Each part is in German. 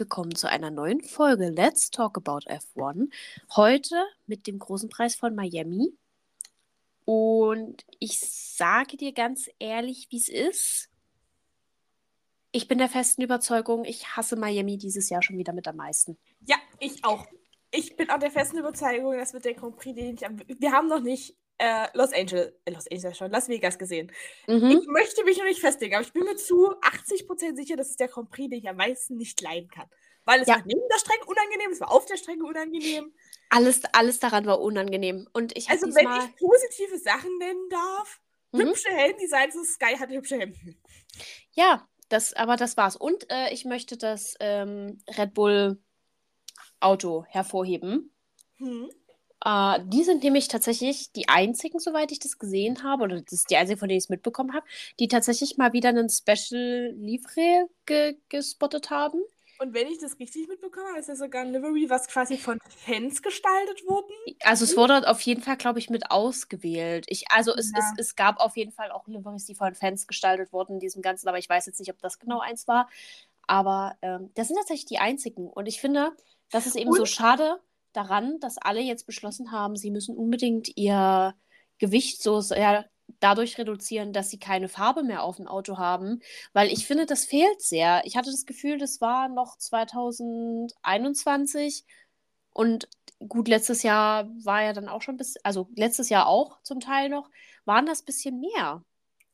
Willkommen zu einer neuen Folge Let's Talk About F1. Heute mit dem großen Preis von Miami. Und ich sage dir ganz ehrlich, wie es ist. Ich bin der festen Überzeugung, ich hasse Miami dieses Jahr schon wieder mit am meisten. Ja, ich auch. Ich bin auch der festen Überzeugung, das wird der Grand Prix, den ich. Wir haben noch nicht äh, Los Angeles, äh, Los Angeles schon, Las Vegas gesehen. Mhm. Ich möchte mich noch nicht festlegen, aber ich bin mir zu 80% sicher, dass es der Grand Prix, den ich am meisten nicht leiden kann. Weil es Ja. war neben der Strecke unangenehm, es war auf der Strecke unangenehm. Alles, alles daran war unangenehm. Und ich Also, wenn ich positive Sachen nennen darf, Mhm. hübsche Heldendesigns, und Sky hatte hübsche Hemden. Ja, das, aber das war's. Und äh, ich möchte das ähm, Red Bull Auto hervorheben. Hm. Äh, die sind nämlich tatsächlich die einzigen, soweit ich das gesehen habe, oder das ist die einzige, von denen ich es mitbekommen habe, die tatsächlich mal wieder einen Special Livre ge gespottet haben. Und wenn ich das richtig mitbekomme, ist ja sogar ein Livery, was quasi von Fans gestaltet wurde. Also es wurde auf jeden Fall, glaube ich, mit ausgewählt. Ich, also es, Ja. es, es gab auf jeden Fall auch Liveries, die von Fans gestaltet wurden in diesem Ganzen, aber ich weiß jetzt nicht, ob das genau eins war. Aber ähm, das sind tatsächlich die einzigen. Und ich finde, das ist eben so Und- schade daran, dass alle jetzt beschlossen haben, sie müssen unbedingt ihr Gewicht so sehr dadurch reduzieren, dass sie keine Farbe mehr auf dem Auto haben. Weil ich finde, das fehlt sehr. Ich hatte das Gefühl, das war noch 2021 und gut, letztes Jahr war ja dann auch schon bis, also letztes Jahr auch zum Teil noch, waren das bisschen mehr.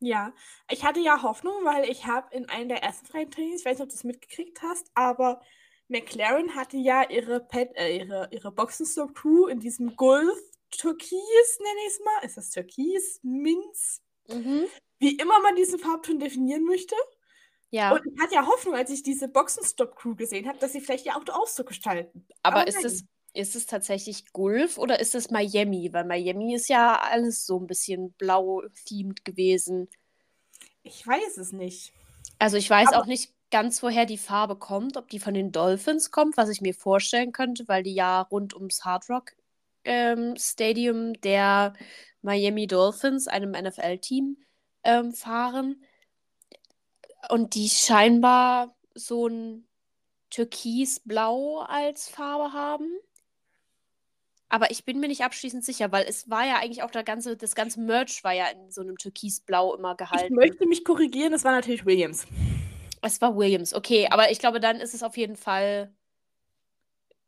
Ja, ich hatte ja Hoffnung, weil ich habe in einem der ersten freien Trainings, ich weiß nicht, ob du das mitgekriegt hast, aber McLaren hatte ja ihre, Pet, äh, ihre, ihre Boxenstopp Crew in diesem Golf Türkis, nenne ich es mal. Ist das Türkis? Minz? Wie immer man diesen Farbton definieren möchte. Ja, Und ich hatte ja Hoffnung, als ich diese Boxenstopp Crew gesehen habe, dass sie vielleicht ihr Auto auch so gestalten. aber aber ist es, ist es tatsächlich Gulf oder ist es Miami? Weil Miami ist ja alles so ein bisschen blau-themed gewesen. Ich weiß es nicht. Also ich weiß Aber- auch nicht ganz, woher die Farbe kommt, ob die von den Dolphins kommt, was ich mir vorstellen könnte, weil die ja rund ums Hard Rock ähm, Stadium der Miami Dolphins, einem NFL-Team, ähm, fahren. Und die scheinbar so ein Türkisblau als Farbe haben. Aber ich bin mir nicht abschließend sicher, weil es war ja eigentlich auch der ganze, das ganze Merch war ja in so einem Türkisblau immer Ich gehalten. möchte mich korrigieren, es war natürlich Williams. Es war Williams, okay, aber ich glaube, dann ist es auf jeden Fall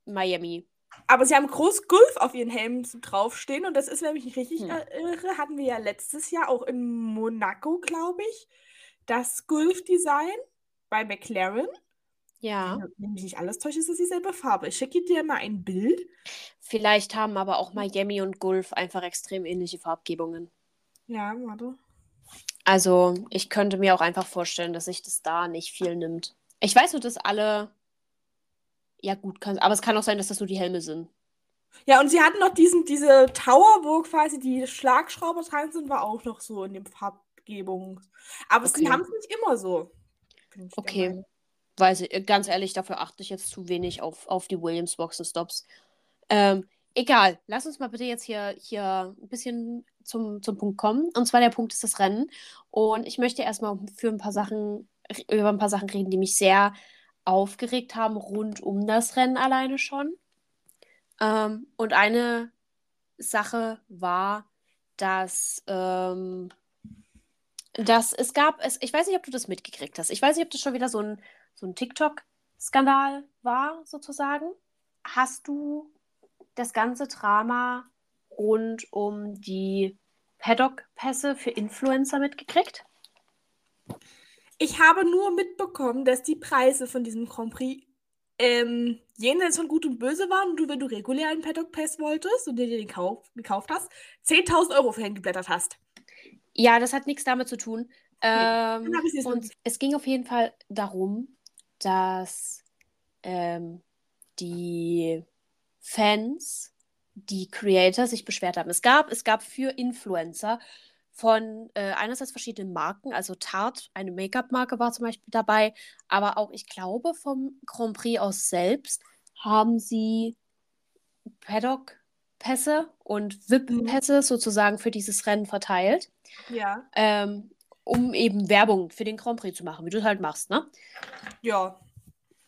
Miami. Aber sie haben groß Gulf auf ihren Helmen draufstehen und das ist, wenn ich mich richtig Hm. irre, hatten wir ja letztes Jahr auch in Monaco, glaube ich, das Gulf-Design bei McLaren. Ja. Wenn mich nicht alles täuscht, ist das dieselbe Farbe. Ich schicke dir mal ein Bild. Vielleicht haben aber auch Miami und Gulf einfach extrem ähnliche Farbgebungen. Ja, warte. Also, ich könnte mir auch einfach vorstellen, dass sich das da nicht viel nimmt. Ich weiß nur, dass alle. Ja, gut, kann, aber es kann auch sein, dass das nur die Helme sind. Ja, und sie hatten noch diesen, diese Tower, wo quasi die Schlagschrauber dran sind, war auch noch so in dem Farbgebung. Aber Okay. sie haben es nicht immer so. Okay. Weiß ich, ganz ehrlich, dafür achte ich jetzt zu wenig auf, auf die Williams Boxenstops. Ähm, egal, lass uns mal bitte jetzt hier, hier ein bisschen zum, zum Punkt kommen. Und zwar der Punkt ist das Rennen. Und ich möchte erstmal für ein paar Sachen, über ein paar Sachen reden, die mich sehr aufgeregt haben rund um das Rennen alleine schon. Ähm, und eine Sache war, dass, ähm, dass es gab, es, ich weiß nicht, ob du das mitgekriegt hast. Ich weiß nicht, ob das schon wieder so ein, so ein TikTok-Skandal war, sozusagen. Hast du das ganze Drama rund um die Paddock-Pässe für Influencer mitgekriegt? Ich habe nur mitbekommen, dass die Preise von diesem Grand Prix ähm, jenseits von Gut und Böse waren und du, wenn du regulär einen Paddock Pass wolltest und dir den kauf, gekauft hast, 10.000 Euro für hingeblättert hast. Ja, das hat nichts damit zu tun. Ähm, nicht und es ging auf jeden Fall darum, dass ähm, die Fans, die Creator sich beschwert haben. Es gab, es gab für Influencer von äh, einerseits verschiedenen Marken, also Tarte, eine Make-up-Marke war zum Beispiel dabei, aber auch, ich glaube, vom Grand Prix aus selbst haben sie Paddock-Pässe und VIP-Pässe sozusagen für dieses Rennen verteilt Ja. ähm, um eben Werbung für den Grand Prix zu machen, wie du es halt machst, ne? Ja.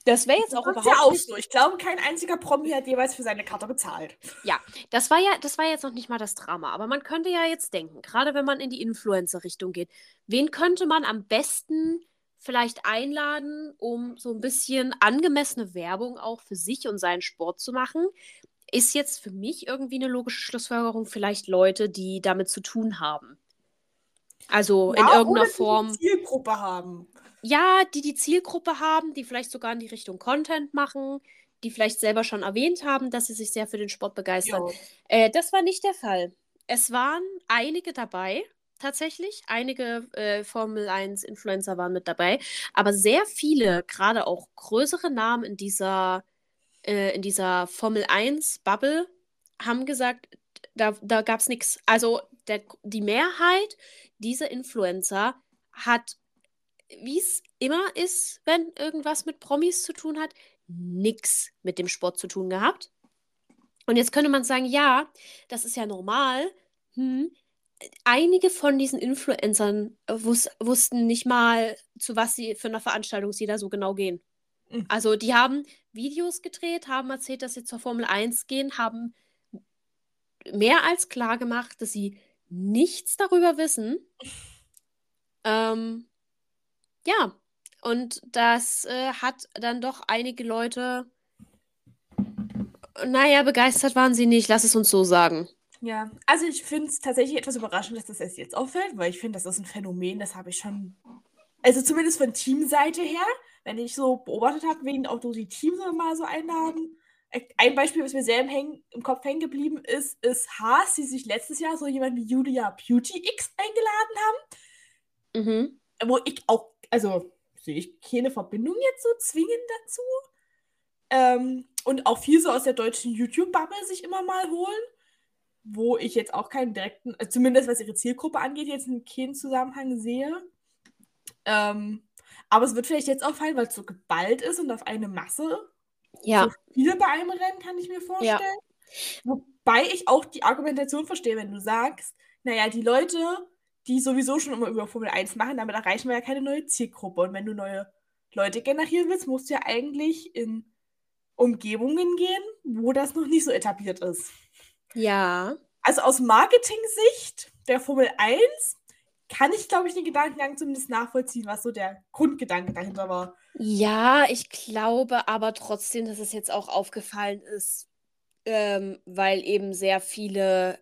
Das wäre jetzt auch Das ist überhaupt ja auch nicht so. Ich glaube, kein einziger Promi hat jeweils für seine Karte bezahlt. Ja, das war ja, das war jetzt noch nicht mal das Drama. Aber man könnte ja jetzt denken, gerade wenn man in die Influencer-Richtung geht, wen könnte man am besten vielleicht einladen, um so ein bisschen angemessene Werbung auch für sich und seinen Sport zu machen? Ist jetzt für mich irgendwie eine logische Schlussfolgerung vielleicht Leute, die damit zu tun haben. Also in Ja, irgendeiner oder die Form. eine Zielgruppe haben. Ja, die die Zielgruppe haben, die vielleicht sogar in die Richtung Content machen, die vielleicht selber schon erwähnt haben, dass sie sich sehr für den Sport begeistern. Äh, das war nicht der Fall. Es waren einige dabei, tatsächlich. Einige äh, Formel 1-Influencer waren mit dabei. Aber sehr viele, gerade auch größere Namen in dieser, äh, in dieser Formel 1-Bubble, haben gesagt, da, da gab es nichts. Also der, die Mehrheit dieser Influencer hat, wie es immer ist, wenn irgendwas mit Promis zu tun hat, nichts mit dem Sport zu tun gehabt. Und jetzt könnte man sagen, ja, das ist ja normal. Hm. Einige von diesen Influencern wus wussten nicht mal, zu was sie für eine Veranstaltung sie da so genau gehen. Mhm. Also die haben Videos gedreht, haben erzählt, dass sie zur Formel 1 gehen, haben mehr als klar gemacht, dass sie nichts darüber wissen. Ähm, ja, und das äh, hat dann doch einige Leute, naja, begeistert waren sie nicht, lass es uns so sagen. Ja, also ich finde es tatsächlich etwas überraschend, dass das erst jetzt auffällt, weil ich finde, das ist ein Phänomen, das habe ich schon, also zumindest von Teamseite her, wenn ich so beobachtet habe, wen auch so die Teams mal so einladen. Ein Beispiel, was mir sehr im, Häng, im Kopf hängen geblieben ist, ist Haas, die sich letztes Jahr so jemand wie Julia Beauty X eingeladen haben, Mhm. wo ich auch, also sehe ich keine Verbindung jetzt so zwingend dazu. Ähm, und auch viel so aus der deutschen YouTube-Bubble sich immer mal holen, wo ich jetzt auch keinen direkten, äh, zumindest was ihre Zielgruppe angeht, jetzt in keinen Zusammenhang sehe. Ähm, aber es wird vielleicht jetzt auffallen, weil es so geballt ist und auf eine Masse Ja, so viele bei einem Rennen, kann ich mir vorstellen. Wobei ich auch die Argumentation verstehe, wenn du sagst, naja, die Leute, die sowieso schon immer über Formel 1 machen, damit erreichen wir ja keine neue Zielgruppe. Und wenn du neue Leute generieren willst, musst du ja eigentlich in Umgebungen gehen, wo das noch nicht so etabliert ist. ja. Also aus Marketing-Sicht der Formel 1 kann ich, glaube ich, den Gedankengang zumindest nachvollziehen, was so der Grundgedanke dahinter war. Ja, ich glaube aber trotzdem, dass es jetzt auch aufgefallen ist, ähm, weil eben sehr viele,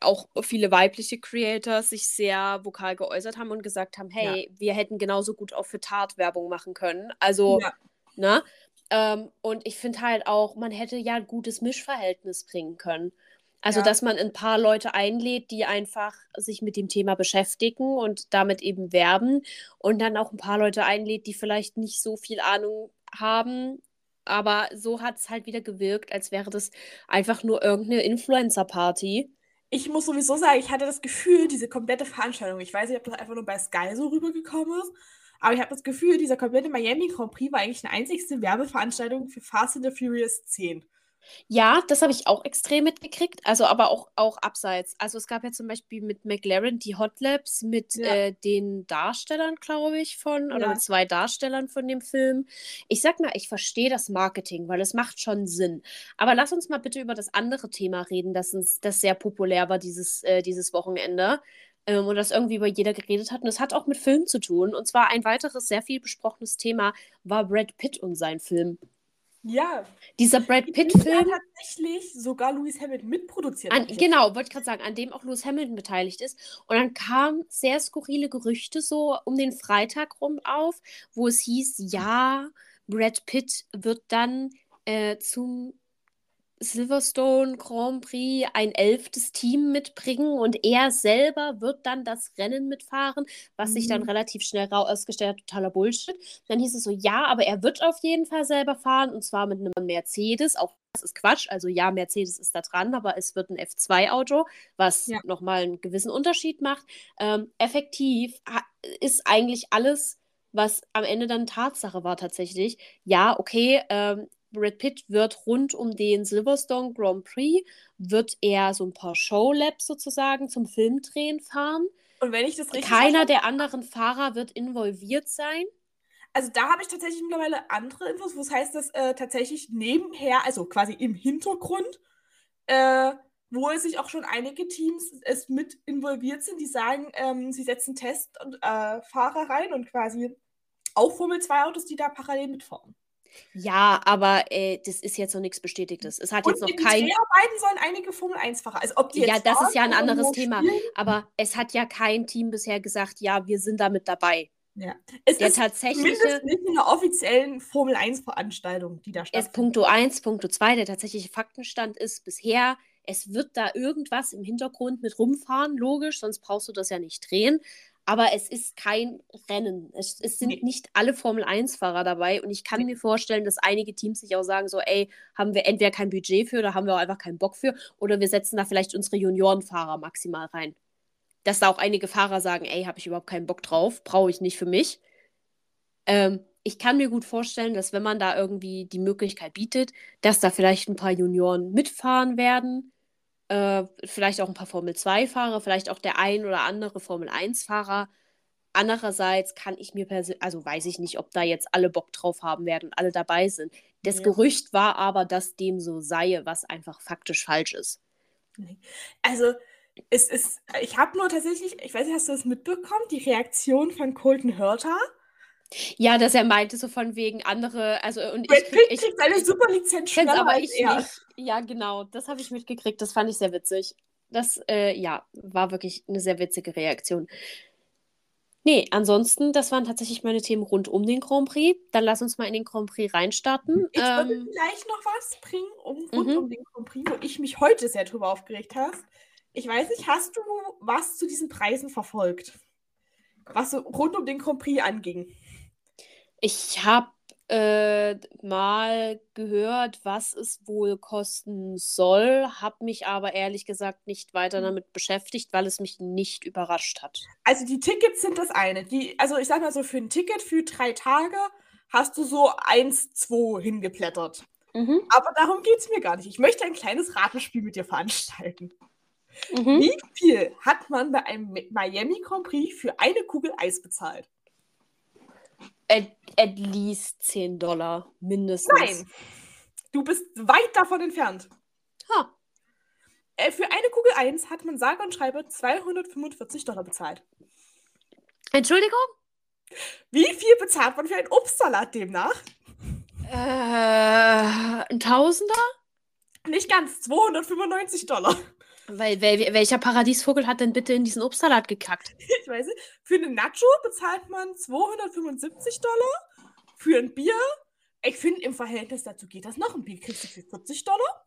auch viele weibliche Creators sich sehr vokal geäußert haben und gesagt haben, hey, wir hätten genauso gut auch für Tat Werbung machen können. Also, Ja. ne? Ähm, und ich finde halt auch, man hätte ja ein gutes Mischverhältnis bringen können. Also, Ja. dass man ein paar Leute einlädt, die einfach sich mit dem Thema beschäftigen und damit eben werben und dann auch ein paar Leute einlädt, die vielleicht nicht so viel Ahnung haben. Aber so hat es halt wieder gewirkt, als wäre das einfach nur irgendeine Influencer-Party. Ich muss sowieso sagen, ich hatte das Gefühl, diese komplette Veranstaltung, ich weiß nicht, ob das einfach nur bei Sky so rübergekommen ist, aber ich habe das Gefühl, dieser komplette Miami Grand Prix war eigentlich eine einzigste Werbeveranstaltung für Fast and the Furious 10. Ja, das habe ich auch extrem mitgekriegt, also aber auch, auch abseits. Also es gab ja zum Beispiel mit McLaren die Hot Labs mit Ja. äh, den Darstellern, glaube ich, von, oder Ja. mit zwei Darstellern von dem Film. Ich sag mal, ich verstehe das Marketing, weil es macht schon Sinn. Aber lass uns mal bitte über das andere Thema reden, das, uns, das sehr populär war dieses, äh, dieses Wochenende. Ähm, und das irgendwie über jeder geredet hat. Und es hat auch mit Film zu tun. Und zwar ein weiteres sehr viel besprochenes Thema war Brad Pitt und sein Film. Ja, Dieser Brad Pitt-Film. tatsächlich sogar Lewis Hamilton mitproduziert. An, genau, wollte ich gerade sagen, an dem auch Lewis Hamilton beteiligt ist. Und dann kamen sehr skurrile Gerüchte so um den Freitag rum auf, wo es hieß, ja, Brad Pitt wird dann äh, zum Silverstone Grand Prix ein elftes Team mitbringen und er selber wird dann das Rennen mitfahren, was sich dann Mhm. relativ schnell rausgestellt hat, totaler Bullshit. Dann hieß es so, ja, aber er wird auf jeden Fall selber fahren und zwar mit einem Mercedes. Auch das ist Quatsch. Also ja, Mercedes ist da dran, aber es wird ein F2-Auto, was Ja. nochmal einen gewissen Unterschied macht. Ähm, effektiv ist eigentlich alles, was am Ende dann Tatsache war tatsächlich. Ja, okay, ähm, Brad Pitt wird rund um den Silverstone Grand Prix, wird er so ein paar Showlaps sozusagen zum Filmdrehen fahren. Und wenn ich das richtig Keiner der anderen Fahrer wird involviert sein. Also da habe ich tatsächlich mittlerweile andere Infos, wo es heißt, dass äh, tatsächlich nebenher, also quasi im Hintergrund, äh, wo es sich auch schon einige Teams es mit involviert sind, die sagen, ähm, sie setzen Testfahrer äh, rein und quasi auch Formel 2 Autos, die da parallel mitfahren. Ja, aber äh, das ist jetzt noch nichts Bestätigtes. Es hat Und jetzt noch kein. Dreharbeiten sollen einige Formel 1-Fahrer, also ob die Ja, das ist ja ein anderes Thema. spielen, Aber es hat ja kein Team bisher gesagt, ja, wir sind damit dabei. Ja. Es Der ist tatsächliche. nicht in einer offiziellen Formel 1-Veranstaltung, die da stattfindet. Punkto 1, Punkto 2, der tatsächliche Faktenstand ist bisher, es wird da irgendwas im Hintergrund mit rumfahren, logisch, sonst brauchst du das ja nicht drehen. Aber es ist kein Rennen. Es, es sind Nee. nicht alle Formel-1-Fahrer dabei. Und ich kann Nee. mir vorstellen, dass einige Teams sich auch sagen: so, ey, haben wir entweder kein Budget für oder haben wir auch einfach keinen Bock für. Oder wir setzen da vielleicht unsere Juniorenfahrer maximal rein. Dass da auch einige Fahrer sagen, ey, habe ich überhaupt keinen Bock drauf, brauche ich nicht für mich. Ähm, ich kann mir gut vorstellen, dass wenn man da irgendwie die Möglichkeit bietet, dass da vielleicht ein paar Junioren mitfahren werden. Äh, vielleicht auch ein paar Formel-2-Fahrer, vielleicht auch der ein oder andere Formel-1-Fahrer. Andererseits kann ich mir persönlich, also weiß ich nicht, ob da jetzt alle Bock drauf haben werden und alle dabei sind. Das Ja. Gerücht war aber, dass dem so sei, was einfach faktisch falsch ist. Also, es ist, ich habe nur tatsächlich, ich weiß nicht, hast du das mitbekommen, die Reaktion von Colton Hurter? Ja, dass er meinte, so von wegen andere, also und Brad ich, Pitt ich, kriegt seine Superlizenz schneller aber als ich er. nicht. Ja, genau. Das habe ich mitgekriegt. Das fand ich sehr witzig. Das, äh, ja, war wirklich eine sehr witzige Reaktion. Nee, ansonsten, das waren tatsächlich meine Themen rund um den Grand Prix. Dann lass uns mal in den Grand Prix reinstarten. Ich würde Ähm, vielleicht noch was bringen, um, rund Mhm. um den Grand Prix, wo ich mich heute sehr drüber aufgeregt habe. Ich weiß nicht, hast du was zu diesen Preisen verfolgt? Was so rund um den Grand Prix anging? Ich habe äh, mal gehört, was es wohl kosten soll, habe mich aber ehrlich gesagt nicht weiter damit beschäftigt, weil es mich nicht überrascht hat. Also die Tickets sind das eine. Die, also ich sag mal so, für ein Ticket für drei Tage hast du so eins, zwei hingeplättert. Mhm. Aber darum geht es mir gar nicht. Ich möchte ein kleines Ratespiel mit dir veranstalten. Mhm. Wie viel hat man bei einem Miami Grand Prix für eine Kugel Eis bezahlt? At, at least 10 Dollar, mindestens. Nein, du bist weit davon entfernt. Ha. Äh, für eine Kugel Eis hat man sage und schreibe 245 Dollar bezahlt. Entschuldigung? Wie viel bezahlt man für einen Obstsalat demnach? Äh, ein Tausender? Nicht ganz, 295 Dollar. Weil, wel, welcher Paradiesvogel hat denn bitte in diesen Obstsalat gekackt? Ich weiß nicht. Für eine Nacho bezahlt man 275 Dollar. Für ein Bier, ich finde, im Verhältnis dazu geht das noch. Ein Bier kriegst du für 40 Dollar.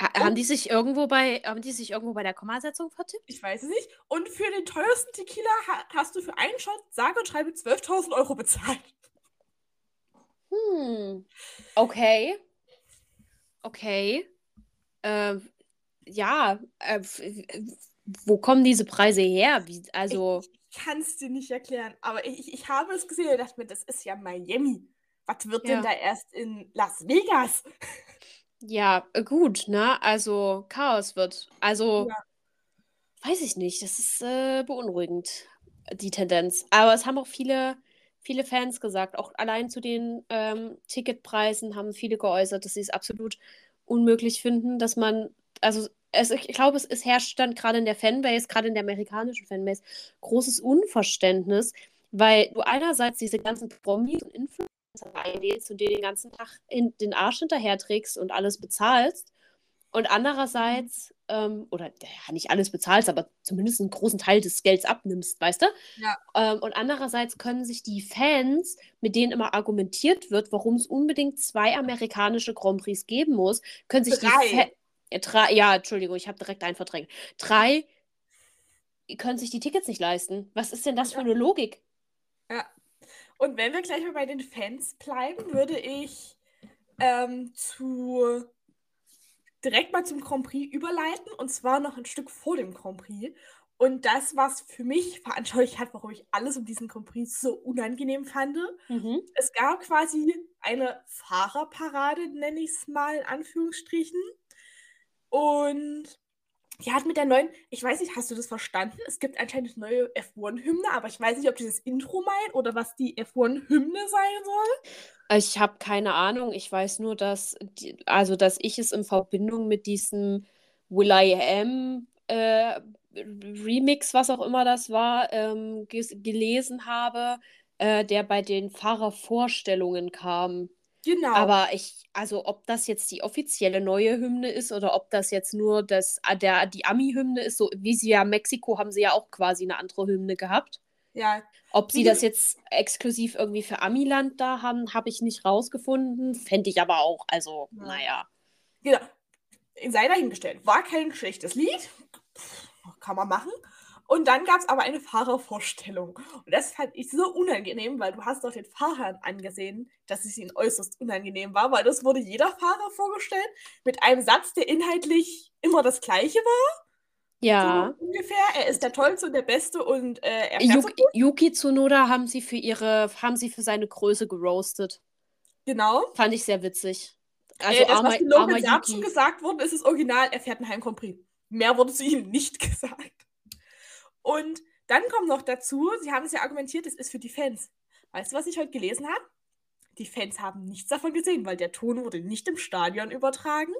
Ha- Haben die sich irgendwo bei, haben die sich irgendwo bei der Kommasetzung vertippt? Ich weiß es nicht. Und für den teuersten Tequila ha hast du für einen Shot, sage und schreibe, 12.000 Euro bezahlt. Hm. Okay. Okay. Ähm, ja, äh, wo kommen diese Preise her? Wie, also, Ich kann es dir nicht erklären, aber ich, ich habe es gesehen und dachte mir, das ist ja Miami. Was wird Ja. denn da erst in Las Vegas? ja, gut, ne? Also, Chaos wird. Also, Ja. weiß ich nicht. Das ist äh, beunruhigend, die Tendenz. Aber es haben auch viele, viele Fans gesagt, auch allein zu den ähm, Ticketpreisen haben viele geäußert, dass sie es absolut unmöglich finden, dass man, also es, ich glaube, es, es herrscht dann gerade in der Fanbase, gerade in der amerikanischen Fanbase, großes Unverständnis, weil du einerseits diese ganzen Promis und Influencer einlädst und dir den ganzen Tag in den Arsch hinterher trägst und alles bezahlst und andererseits, ähm, oder ja, nicht alles bezahlst, aber zumindest einen großen Teil des Gelds abnimmst, weißt du? Ja. Ähm, und andererseits können sich die Fans, mit denen immer argumentiert wird, warum es unbedingt zwei amerikanische Grand Prix geben muss, können sich die Drei. Fa ja, drei, ja, Entschuldigung, ich habe direkt einen verdrängt. Drei können sich die Tickets nicht leisten. Was ist denn das für Ja. eine Logik? Ja. Und wenn wir gleich mal bei den Fans bleiben, würde ich ähm, zu direkt mal zum Grand Prix überleiten und zwar noch ein Stück vor dem Grand Prix. Und das, was für mich veranschaulicht hat, warum ich alles um diesen Grand Prix so unangenehm fand. Mhm. Es gab quasi eine Fahrerparade, nenne ich es mal in Anführungsstrichen. Und Die hat mit der neuen, ich weiß nicht, hast du das verstanden? Es gibt anscheinend eine neue F1-Hymne, aber ich weiß nicht, ob dieses Intro meint oder was die F1-Hymne sein soll. Ich habe keine Ahnung. Ich weiß nur, dass, die, also, dass ich es in Verbindung mit diesem Will I Am äh, Remix, was auch immer das war, ähm, gelesen habe, äh, der bei den Fahrervorstellungen kam. Genau. Aber ich, also ob das jetzt die offizielle neue Hymne ist oder ob das jetzt nur das, ah, der, die Ami-Hymne ist, so wie sie ja Mexiko haben sie ja auch quasi eine andere Hymne gehabt. Ja. Ob sie das jetzt exklusiv irgendwie für Amiland da haben, habe ich nicht rausgefunden. Fände ich aber auch, also, ja. naja. Genau. Sei dahingestellt. War kein schlechtes Lied. Kann man machen. Und dann gab es aber eine Fahrervorstellung. Und das fand ich so unangenehm, weil du hast doch den Fahrern angesehen, dass es ihnen äußerst unangenehm war, weil das wurde jeder Fahrer vorgestellt mit einem Satz, der inhaltlich immer das gleiche war. Ja. So ungefähr. Er ist der Tollste und der Beste und äh, er Yuki, so Yuki Tsunoda haben sie für ihre, haben sie für seine Größe geroastet. Genau. Fand ich sehr witzig. Also äh, das, armer, was Logan Yuki. gesagt wurde, ist das Original, er fährt einen Heim Grand Prix. Mehr wurde zu ihm nicht gesagt. Und dann kommt noch dazu, sie haben es ja argumentiert, es ist für die Fans. Weißt du, was ich heute gelesen habe? Die Fans haben nichts davon gesehen, weil der Ton wurde nicht im Stadion übertragen.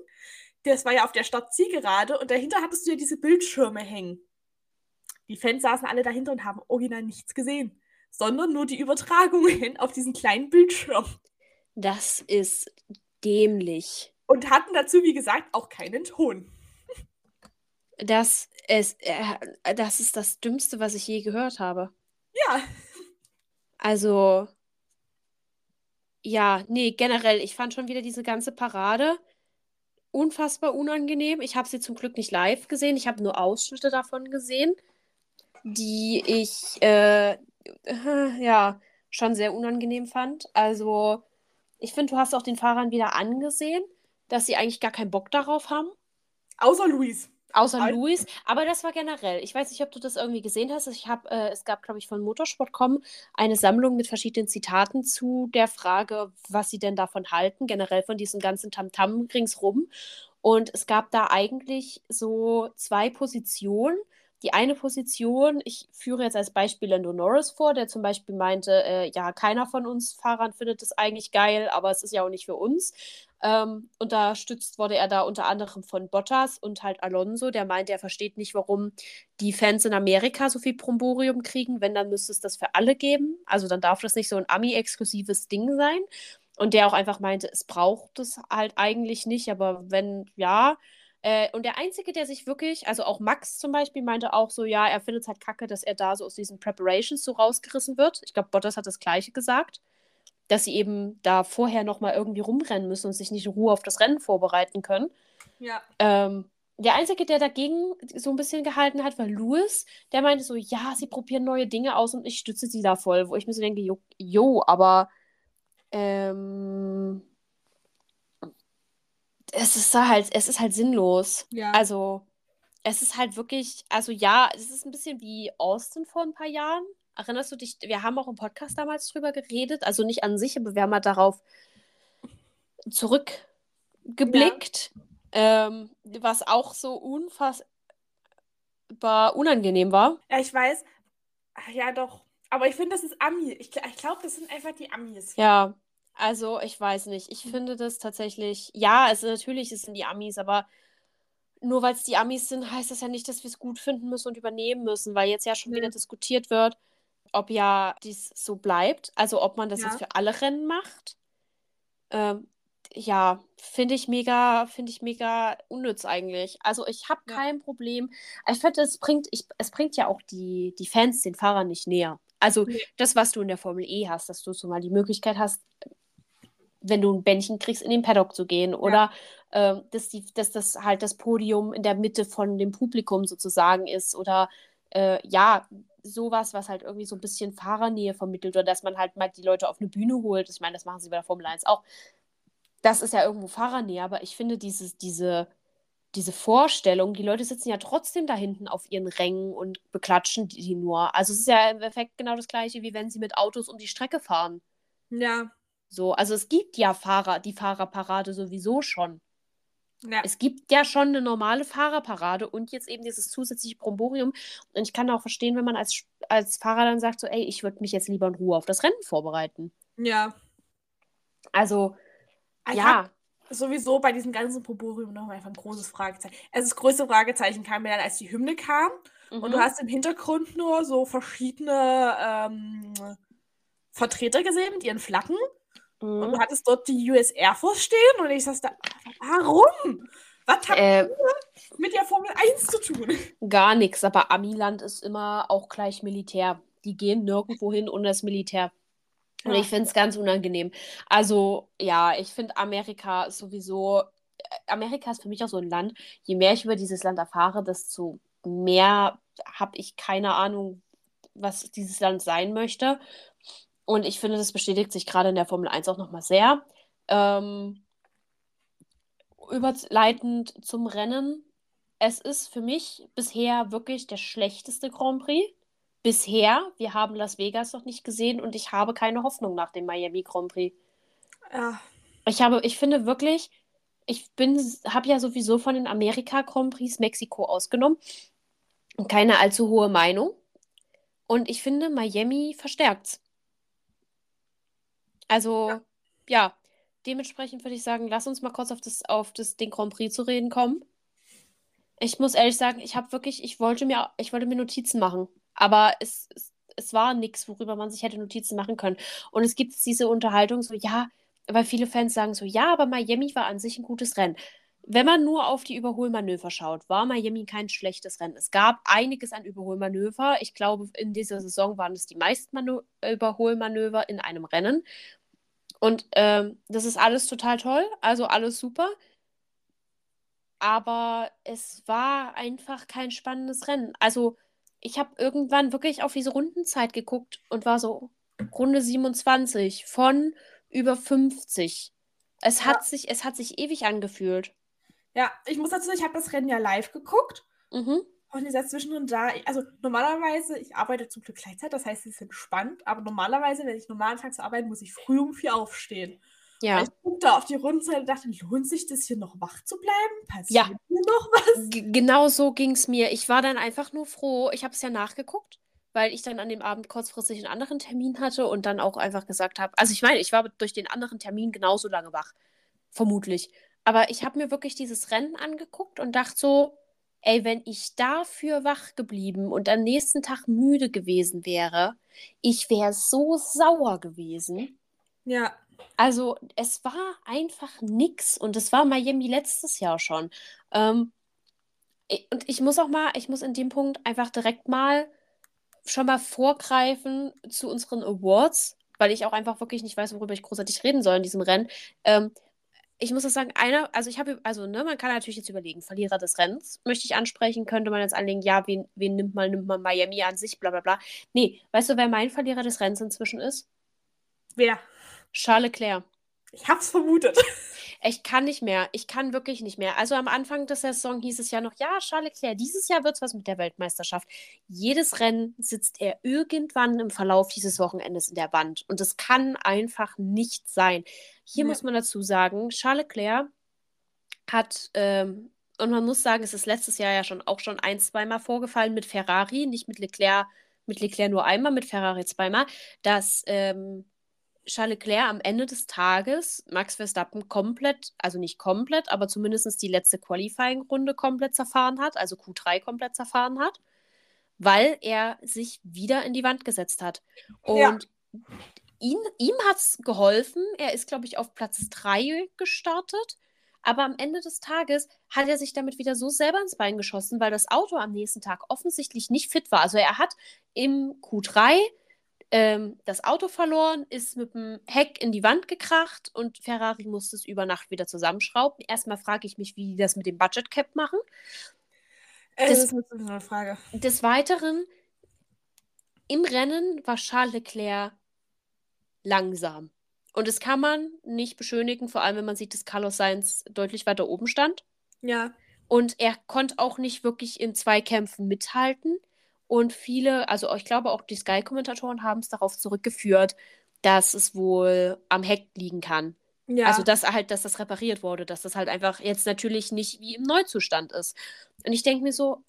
Das war ja auf der Startzielgerade und dahinter hattest du ja diese Bildschirme hängen. Die Fans saßen alle dahinter und haben original nichts gesehen, sondern nur die Übertragungen auf diesen kleinen Bildschirm. Das ist dämlich. Und hatten dazu, wie gesagt, auch keinen Ton. Das ist, äh, das ist das Dümmste, was ich je gehört habe. Ja. Also, ja, nee, generell, ich fand schon wieder diese ganze Parade unfassbar unangenehm. Ich habe sie zum Glück nicht live gesehen. Ich habe nur Ausschnitte davon gesehen, die ich, äh, ja, schon sehr unangenehm fand. Also, ich finde, du hast auch den Fahrern wieder angesehen, dass sie eigentlich gar keinen Bock darauf haben. Außer Luis. Außer Al Luis, aber das war generell. Ich weiß nicht, ob du das irgendwie gesehen hast. Ich habe, äh, es gab, glaube ich, von Motorsport.com eine Sammlung mit verschiedenen Zitaten zu der Frage, was sie denn davon halten, generell von diesem ganzen Tamtam -Tam ringsrum. Und es gab da eigentlich so zwei Positionen. Die eine Position, ich führe jetzt als Beispiel Lando Norris vor, der zum Beispiel meinte, äh, ja, keiner von uns Fahrern findet das eigentlich geil, aber es ist ja auch nicht für uns. Ähm, unterstützt wurde er da unter anderem von Bottas und halt Alonso, der meint, er versteht nicht, warum die Fans in Amerika so viel Bromborium kriegen. Wenn, dann müsste es das für alle geben. Also dann darf das nicht so ein Ami-exklusives Ding sein. Und der auch einfach meinte, es braucht es halt eigentlich nicht, aber wenn ja. Äh, und der Einzige, der sich wirklich, also auch Max zum Beispiel, meinte auch so, ja, er findet es halt kacke, dass er da so aus diesen Preparations so rausgerissen wird. Ich glaube, Bottas hat das Gleiche gesagt dass sie eben da vorher nochmal irgendwie rumrennen müssen und sich nicht in Ruhe auf das Rennen vorbereiten können. Ja. Ähm, der Einzige, der dagegen so ein bisschen gehalten hat, war Louis. Der meinte so, ja, sie probieren neue Dinge aus und ich stütze sie da voll. Wo ich mir so denke, jo, jo aber ähm, es ist halt, es ist halt sinnlos. Ja. Also, es ist halt wirklich, also ja, es ist ein bisschen wie Austin vor ein paar Jahren. Erinnerst du dich, wir haben auch im Podcast damals drüber geredet, also nicht an sich, aber wir haben mal darauf zurückgeblickt, ja. ähm, was auch so unfassbar unangenehm war. Ja, ich weiß. Ja, doch. Aber ich finde, das ist Ami. Ich, ich glaube, das sind einfach die Amis. Ja, also ich weiß nicht. Ich finde das tatsächlich, ja, also natürlich es sind die Amis, aber nur weil es die Amis sind, heißt das ja nicht, dass wir es gut finden müssen und übernehmen müssen, weil jetzt ja schon wieder diskutiert wird, ob ja dies so bleibt, also ob man das ja. jetzt für alle Rennen macht. Ähm, ja, finde ich mega, finde ich mega unnütz eigentlich. Also ich habe ja. kein Problem. Ich finde, es bringt, ich, es bringt ja auch die, die Fans den Fahrern nicht näher. Also nee. das, was du in der Formel E hast, dass du so mal die Möglichkeit hast, wenn du ein Bändchen kriegst, in den Paddock zu gehen. Oder ja. äh, dass, die, dass das halt das Podium in der Mitte von dem Publikum sozusagen ist. Oder äh, ja, sowas, was halt irgendwie so ein bisschen Fahrernähe vermittelt oder dass man halt mal die Leute auf eine Bühne holt. Ich meine, das machen sie bei der Formel 1 auch. Das ist ja irgendwo Fahrernähe, aber ich finde dieses, diese, diese Vorstellung, die Leute sitzen ja trotzdem da hinten auf ihren Rängen und beklatschen die nur. Also es ist ja im Effekt genau das gleiche, wie wenn sie mit Autos um die Strecke fahren. Ja. So, also es gibt ja Fahrer, die Fahrerparade sowieso schon. Ja. Es gibt ja schon eine normale Fahrerparade und jetzt eben dieses zusätzliche Bromborium. Und ich kann auch verstehen, wenn man als, als Fahrer dann sagt, so, ey, ich würde mich jetzt lieber in Ruhe auf das Rennen vorbereiten. Ja. Also, Ich ja, sowieso bei diesem ganzen Proborium noch einfach ein großes Fragezeichen. Also das größte Fragezeichen kam mir dann, als die Hymne kam. Und mhm. du hast im Hintergrund nur so verschiedene ähm, Vertreter gesehen mit ihren Flaggen. Und mhm. du hattest dort die US Air Force stehen. Und ich saß da, warum? Was hat Äh, mit der Formel 1 zu tun? gar nichts, aber Amiland ist immer auch gleich Militär. Die gehen nirgendwo hin ohne das Militär. Und Ja. ich finde es ganz unangenehm. Also, ja, ich finde Amerika ist sowieso. äh, Amerika ist für mich auch so ein Land. Je mehr ich über dieses Land erfahre, desto mehr habe ich keine Ahnung, was dieses Land sein möchte. Und ich finde, das bestätigt sich gerade in der Formel 1 auch nochmal sehr. Ähm, überleitend zum Rennen. Es ist für mich bisher wirklich der schlechteste Grand Prix. Bisher. Wir haben Las Vegas noch nicht gesehen und ich habe keine Hoffnung nach dem Miami Grand Prix. Ja. Ich habe, ich finde wirklich, ich bin, habe ja sowieso von den Amerika Grand Prix Mexiko ausgenommen und keine allzu hohe Meinung. Und ich finde, Miami verstärkt's. Also, Ja. ja, dementsprechend würde ich sagen, lass uns mal kurz auf das, auf das, den Grand Prix zu reden kommen. Ich muss ehrlich sagen, ich habe wirklich, ich wollte mir, ich wollte mir Notizen machen, aber es, es, es war nichts, worüber man sich hätte Notizen machen können. Und es gibt diese Unterhaltung so, ja, weil viele Fans sagen so, ja, aber Miami war an sich ein gutes Rennen. Wenn man nur auf die Überholmanöver schaut, war Miami kein schlechtes Rennen. Es gab einiges an Überholmanöver. Ich glaube, in dieser Saison waren es die meisten Manu Überholmanöver in einem Rennen. Und ähm, das ist alles total toll, also alles super. Aber es war einfach kein spannendes Rennen. Also ich habe irgendwann wirklich auf diese Rundenzeit geguckt und war so Runde 27 von über 50. Es Ja. hat sich, es hat sich ewig angefühlt. Ja, ich muss dazu sagen, ich habe das Rennen ja live geguckt. Mhm. Und dieser Zwischendrin da, also normalerweise, ich arbeite zum Glück Gleitzeit, das heißt, es ist entspannt, aber normalerweise, wenn ich normal anfange zu arbeiten, muss ich früh um vier aufstehen. Ja. Ich guckte da auf die Rundenzeit und dachte, lohnt sich das hier noch wach zu bleiben? Passiert Ja. hier noch was? G genau so ging es mir. Ich war dann einfach nur froh. Ich habe es ja nachgeguckt, weil ich dann an dem Abend kurzfristig einen anderen Termin hatte und dann auch einfach gesagt habe, also ich meine, ich war durch den anderen Termin genauso lange wach. Vermutlich. Aber ich habe mir wirklich dieses Rennen angeguckt und dachte so, ey, wenn ich dafür wach geblieben und am nächsten Tag müde gewesen wäre, ich wäre so sauer gewesen. Ja, Also, es war einfach nix und es war Miami letztes Jahr schon. Ähm, und ich muss auch mal, ich muss in dem Punkt einfach direkt mal schon mal vorgreifen zu unseren Awards, weil ich auch einfach wirklich nicht weiß, worüber ich großartig reden soll in diesem Rennen. Ähm, ich muss das sagen, einer, also ich habe, also, ne, man kann natürlich jetzt überlegen, Verlierer des Rennens möchte ich ansprechen, könnte man jetzt anlegen, ja, wen, wen nimmt man, nimmt man Miami an sich, bla bla bla. Nee, weißt du, wer mein Verlierer des Rennens inzwischen ist? wer? Charles Leclerc. Ich hab's vermutet. Ich kann nicht mehr. Ich kann wirklich nicht mehr. Also am Anfang der Saison hieß es ja noch, ja, Charles Leclerc, dieses Jahr wird es was mit der Weltmeisterschaft. Jedes Rennen sitzt er irgendwann im Verlauf dieses Wochenendes in der Wand. Und das kann einfach nicht sein. Hier Ja. muss man dazu sagen, Charles Leclerc hat, ähm, und man muss sagen, es ist letztes Jahr ja schon auch schon ein, zweimal vorgefallen mit Ferrari, nicht mit Leclerc, mit Leclerc nur einmal, mit Ferrari zweimal, dass ähm, Charles Leclerc am Ende des Tages Max Verstappen komplett, also nicht komplett, aber zumindest die letzte Qualifying-Runde komplett zerfahren hat, also Q3 komplett zerfahren hat, weil er sich wieder in die Wand gesetzt hat. Ja. Und ihn, ihm hat es geholfen. Er ist, glaube ich, auf Platz 3 gestartet. Aber am Ende des Tages hat er sich damit wieder so selber ins Bein geschossen, weil das Auto am nächsten Tag offensichtlich nicht fit war. Also er hat im Q3 ähm, das Auto verloren, ist mit dem Heck in die Wand gekracht und Ferrari musste es über Nacht wieder zusammenschrauben. Erstmal frage ich mich, wie die das mit dem Budget Cap machen. Äh, Das- Das ist eine Frage. Des Weiteren, im Rennen war Charles Leclerc langsam. Und das kann man nicht beschönigen, vor allem wenn man sieht, dass Carlos Sainz deutlich weiter oben stand. Ja. Und er konnte auch nicht wirklich in Zweikämpfen mithalten. Und viele, also ich glaube auch die Sky-Kommentatoren haben es darauf zurückgeführt, dass es wohl am Heck liegen kann. Ja. Also, dass halt, dass das repariert wurde, dass das halt einfach jetzt natürlich nicht wie im Neuzustand ist. Und ich denke mir so,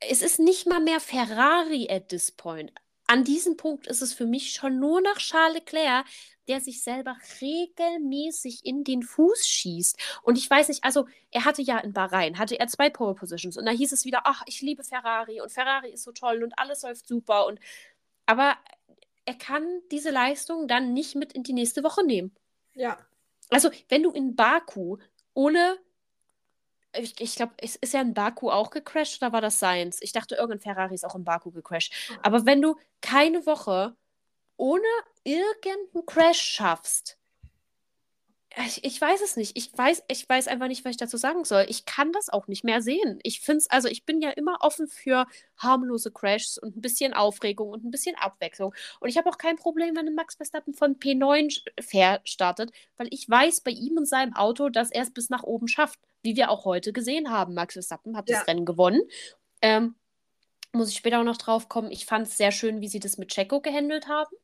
es ist nicht mal mehr Ferrari at this point. An diesem Punkt ist es für mich schon nur noch Charles Leclerc, der sich selber regelmäßig in den Fuß schießt. Und ich weiß nicht, also er hatte ja in Bahrain, hatte er zwei Pole Positions und da hieß es wieder, ach, ich liebe Ferrari und Ferrari ist so toll und alles läuft super und aber er kann diese Leistung dann nicht mit in die nächste Woche nehmen. Ja. Also, wenn du in Baku ohne ich, ich glaube, es ist ja in Baku auch gecrashed oder war das Seins? Ich dachte, irgendein Ferrari ist auch in Baku gecrashed. Aber wenn du keine Woche ohne irgendeinen Crash schaffst, ich, ich weiß es nicht. Ich weiß, ich weiß einfach nicht, was ich dazu sagen soll. Ich kann das auch nicht mehr sehen. Ich finde es, also ich bin ja immer offen für harmlose Crashs und ein bisschen Aufregung und ein bisschen Abwechslung. Und ich habe auch kein Problem, wenn ein Max Verstappen von P9 fair startet, weil ich weiß bei ihm und seinem Auto, dass er es bis nach oben schafft, wie wir auch heute gesehen haben. Max Verstappen hat Ja. das Rennen gewonnen. Ähm, muss ich später auch noch drauf kommen. Ich fand es sehr schön, wie sie das mit Checo gehandelt haben,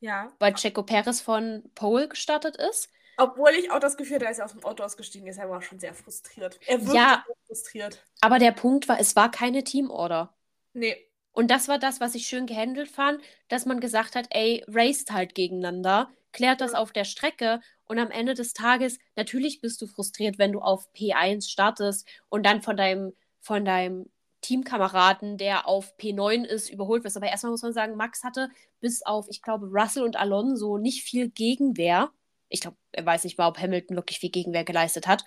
Ja. weil Checo Perez von Pole gestartet ist. Obwohl ich auch das Gefühl, hatte, er ist aus dem Auto ausgestiegen ist, er war schon sehr frustriert. Er wirkte Ja. sehr frustriert. Aber der Punkt war, es war keine Teamorder. Nee. Und das war das, was ich schön gehandelt fand, dass man gesagt hat, ey, raced halt gegeneinander, klärt das Ja. auf der Strecke und am Ende des Tages, natürlich bist du frustriert, wenn du auf P1 startest und dann von deinem, von deinem Teamkameraden, der auf P9 ist, überholt wirst. Aber erstmal muss man sagen, Max hatte bis auf, ich glaube, Russell und Alonso nicht viel Gegenwehr. Ich glaube, er weiß nicht mal, ob Hamilton wirklich viel Gegenwehr geleistet hat.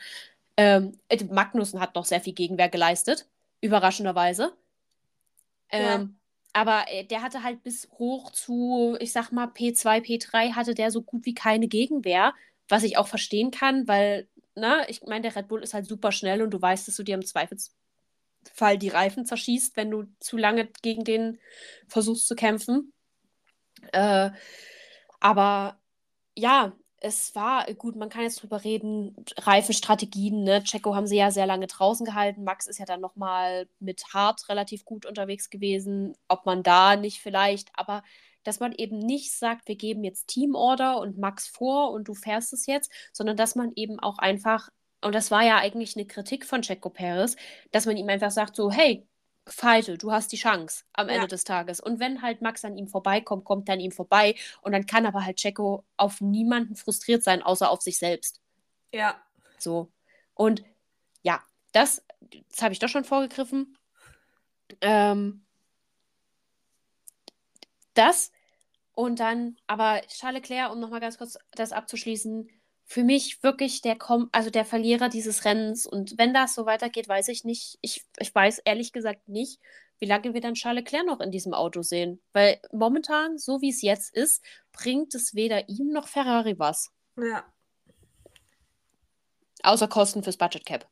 Ähm, äh, Magnussen hat noch sehr viel Gegenwehr geleistet, überraschenderweise. Ja. Ähm, aber äh, der hatte halt bis hoch zu, ich sag mal, P2, P3 hatte der so gut wie keine Gegenwehr, was ich auch verstehen kann, weil, ne, ich meine, der Red Bull ist halt super schnell und du weißt, dass du dir im Zweifelsfall die Reifen zerschießt, wenn du zu lange gegen den versuchst zu kämpfen. Äh, aber ja, es war gut, man kann jetzt drüber reden, Reifenstrategien, ne? Checo haben sie ja sehr lange draußen gehalten. Max ist ja dann nochmal mit Hart relativ gut unterwegs gewesen. Ob man da nicht vielleicht, aber dass man eben nicht sagt, wir geben jetzt Teamorder und Max vor und du fährst es jetzt, sondern dass man eben auch einfach, und das war ja eigentlich eine Kritik von Checo Perez, dass man ihm einfach sagt, so, hey, Falte, du hast die Chance am Ja. Ende des Tages. Und wenn halt Max an ihm vorbeikommt, kommt er an ihm vorbei. Und dann kann aber halt Checo auf niemanden frustriert sein, außer auf sich selbst. Ja. So. Und ja, das, das habe ich doch schon vorgegriffen. Ähm, das und dann, aber Charles Leclerc, um nochmal ganz kurz das abzuschließen, für mich wirklich der Kom also der Verlierer dieses Rennens. Und wenn das so weitergeht, weiß ich nicht. Ich, ich weiß ehrlich gesagt nicht, wie lange wir dann Charles Leclerc noch in diesem Auto sehen. Weil momentan, so wie es jetzt ist, bringt es weder ihm noch Ferrari was. Ja. Außer Kosten fürs Budget Cap.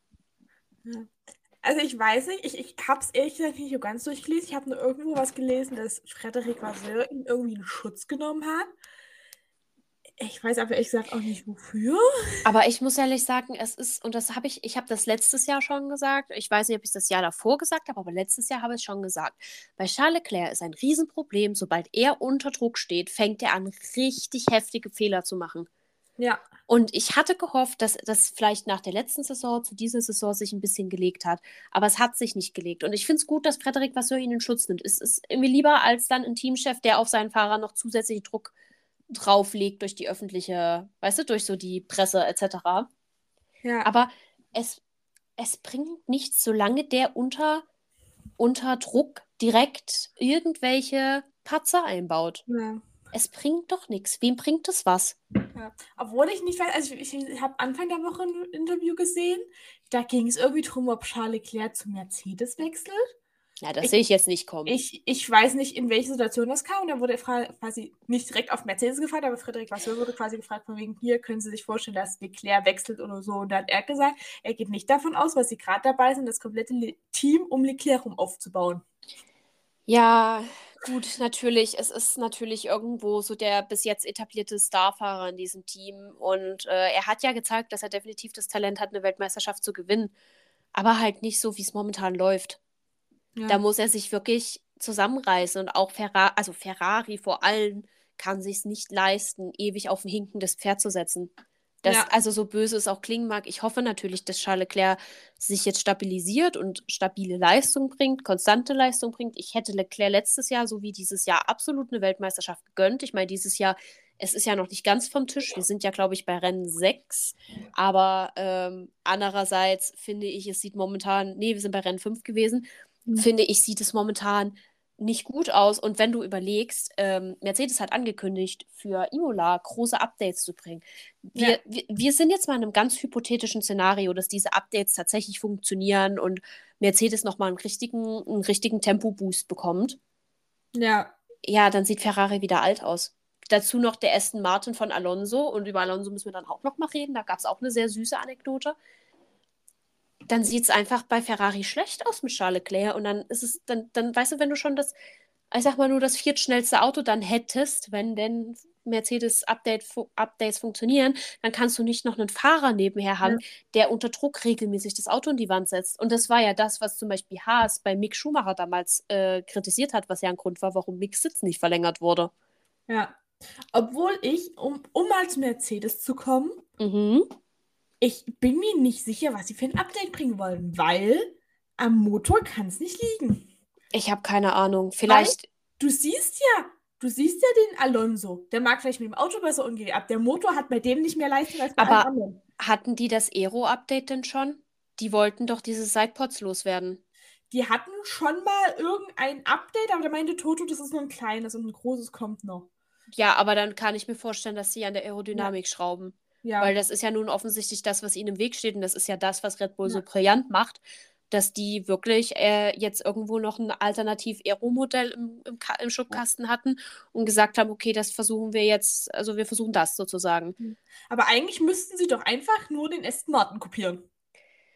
Also ich weiß nicht, ich, ich habe es ehrlich gesagt nicht so ganz durchgelesen. Ich habe nur irgendwo was gelesen, dass Frederik Vasseur ihn irgendwie in Schutz genommen hat. Ich weiß aber ehrlich gesagt auch nicht wofür. Aber ich muss ehrlich sagen, es ist, und das habe ich, ich habe das letztes Jahr schon gesagt. Ich weiß nicht, ob ich das Jahr davor gesagt habe, aber letztes Jahr habe ich es schon gesagt. Bei Charles Leclerc ist ein Riesenproblem, sobald er unter Druck steht, fängt er an, richtig heftige Fehler zu machen. Ja. Und ich hatte gehofft, dass das vielleicht nach der letzten Saison zu dieser Saison sich ein bisschen gelegt hat. Aber es hat sich nicht gelegt. Und ich finde es gut, dass Frederik Vasseur ihn in Schutz nimmt. Es ist mir lieber als dann ein Teamchef, der auf seinen Fahrer noch zusätzlichen Druck drauflegt durch die öffentliche, weißt du, durch so die Presse etc. Ja. Aber es, es bringt nichts, solange der unter, unter Druck direkt irgendwelche Patzer einbaut. ja. Es bringt doch nichts. Wem bringt es was? Ja. Obwohl ich nicht weiß, also ich, ich habe Anfang der Woche ein Interview gesehen. Da ging es irgendwie darum, ob Charles Leclerc zu Mercedes wechselt. Ja, das Ich- sehe ich jetzt nicht kommen. Ich, ich weiß nicht, in welche Situation das kam. Und dann wurde quasi nicht direkt auf Mercedes gefragt, aber Frederik Vasseur wurde quasi gefragt, von wegen, hier können Sie sich vorstellen, dass Leclerc wechselt oder so. Und da hat er gesagt, er geht nicht davon aus, weil sie gerade dabei sind, das komplette Le Team um Leclerc rum aufzubauen. Ja, gut, natürlich. Es ist natürlich irgendwo so der bis jetzt etablierte Starfahrer in diesem Team. Und äh, er hat ja gezeigt, dass er definitiv das Talent hat, eine Weltmeisterschaft zu gewinnen. Aber halt nicht so, wie es momentan läuft. Ja. Da muss er sich wirklich zusammenreißen und auch Ferrari, also Ferrari vor allem kann sich nicht leisten, ewig auf ein hinkendes Pferd zu setzen. Das, Ja. Also so böse es auch klingen mag, ich hoffe natürlich, dass Charles Leclerc sich jetzt stabilisiert und stabile Leistung bringt, konstante Leistung bringt. Ich hätte Leclerc letztes Jahr sowie dieses Jahr absolut eine Weltmeisterschaft gegönnt. Ich meine, dieses Jahr, es ist ja noch nicht ganz vom Tisch. Wir sind ja, glaube ich, bei Rennen 6. Aber ähm, andererseits finde ich, es sieht momentan, nee, wir sind bei Rennen 5 gewesen, Mhm. finde ich, sieht es momentan nicht gut aus. Und wenn du überlegst, ähm, Mercedes hat angekündigt, für Imola große Updates zu bringen. Wir, Ja. wir, wir sind jetzt mal in einem ganz hypothetischen Szenario, dass diese Updates tatsächlich funktionieren und Mercedes nochmal einen richtigen, einen richtigen Tempo-Boost bekommt. Ja. Ja, dann sieht Ferrari wieder alt aus. Dazu noch der Aston Martin von Alonso und über Alonso müssen wir dann auch noch mal reden. Da gab es auch eine sehr süße Anekdote. Dann sieht es einfach bei Ferrari schlecht aus mit Charles Leclerc und dann ist es, dann, dann weißt du, wenn du schon das, ich sag mal nur das viertschnellste Auto dann hättest, wenn denn Mercedes Update, funktionieren, dann kannst du nicht noch einen Fahrer nebenher haben, der unter Druck regelmäßig das Auto in die Wand setzt. Und das war ja das, was zum Beispiel Haas bei Mick Schumacher damals äh, kritisiert hat, was ja ein Grund war, warum Micks Sitz nicht verlängert wurde. Ja. Obwohl ich, um, um zu Mercedes zu kommen, Mhm. Ich bin mir nicht sicher, was sie für ein Update bringen wollen, weil am Motor kann es nicht liegen. Ich habe keine Ahnung. Vielleicht, Du siehst ja, du siehst ja den Alonso. Der mag vielleicht mit dem Auto besser umgehen, aber der Motor hat bei dem nicht mehr Leistung als bei Aber- anderen. hatten die das Aero-Update denn schon? Die wollten doch diese Sidepods loswerden. Die hatten schon mal irgendein Update, aber da meinte Toto, das ist nur ein kleines und ein großes kommt noch. Ja, aber dann kann ich mir vorstellen, dass sie an der Aerodynamik schrauben. Ja. Weil das ist ja nun offensichtlich das, was ihnen im Weg steht. Und das ist ja das, was Red Bull so Ja. brillant macht, dass die wirklich äh, jetzt irgendwo noch ein Alternativ-Aero-Modell im, im, im Schubkasten hatten und gesagt haben, okay, das versuchen wir jetzt, also wir versuchen das sozusagen. aber eigentlich müssten sie doch einfach nur den Aston Martin kopieren.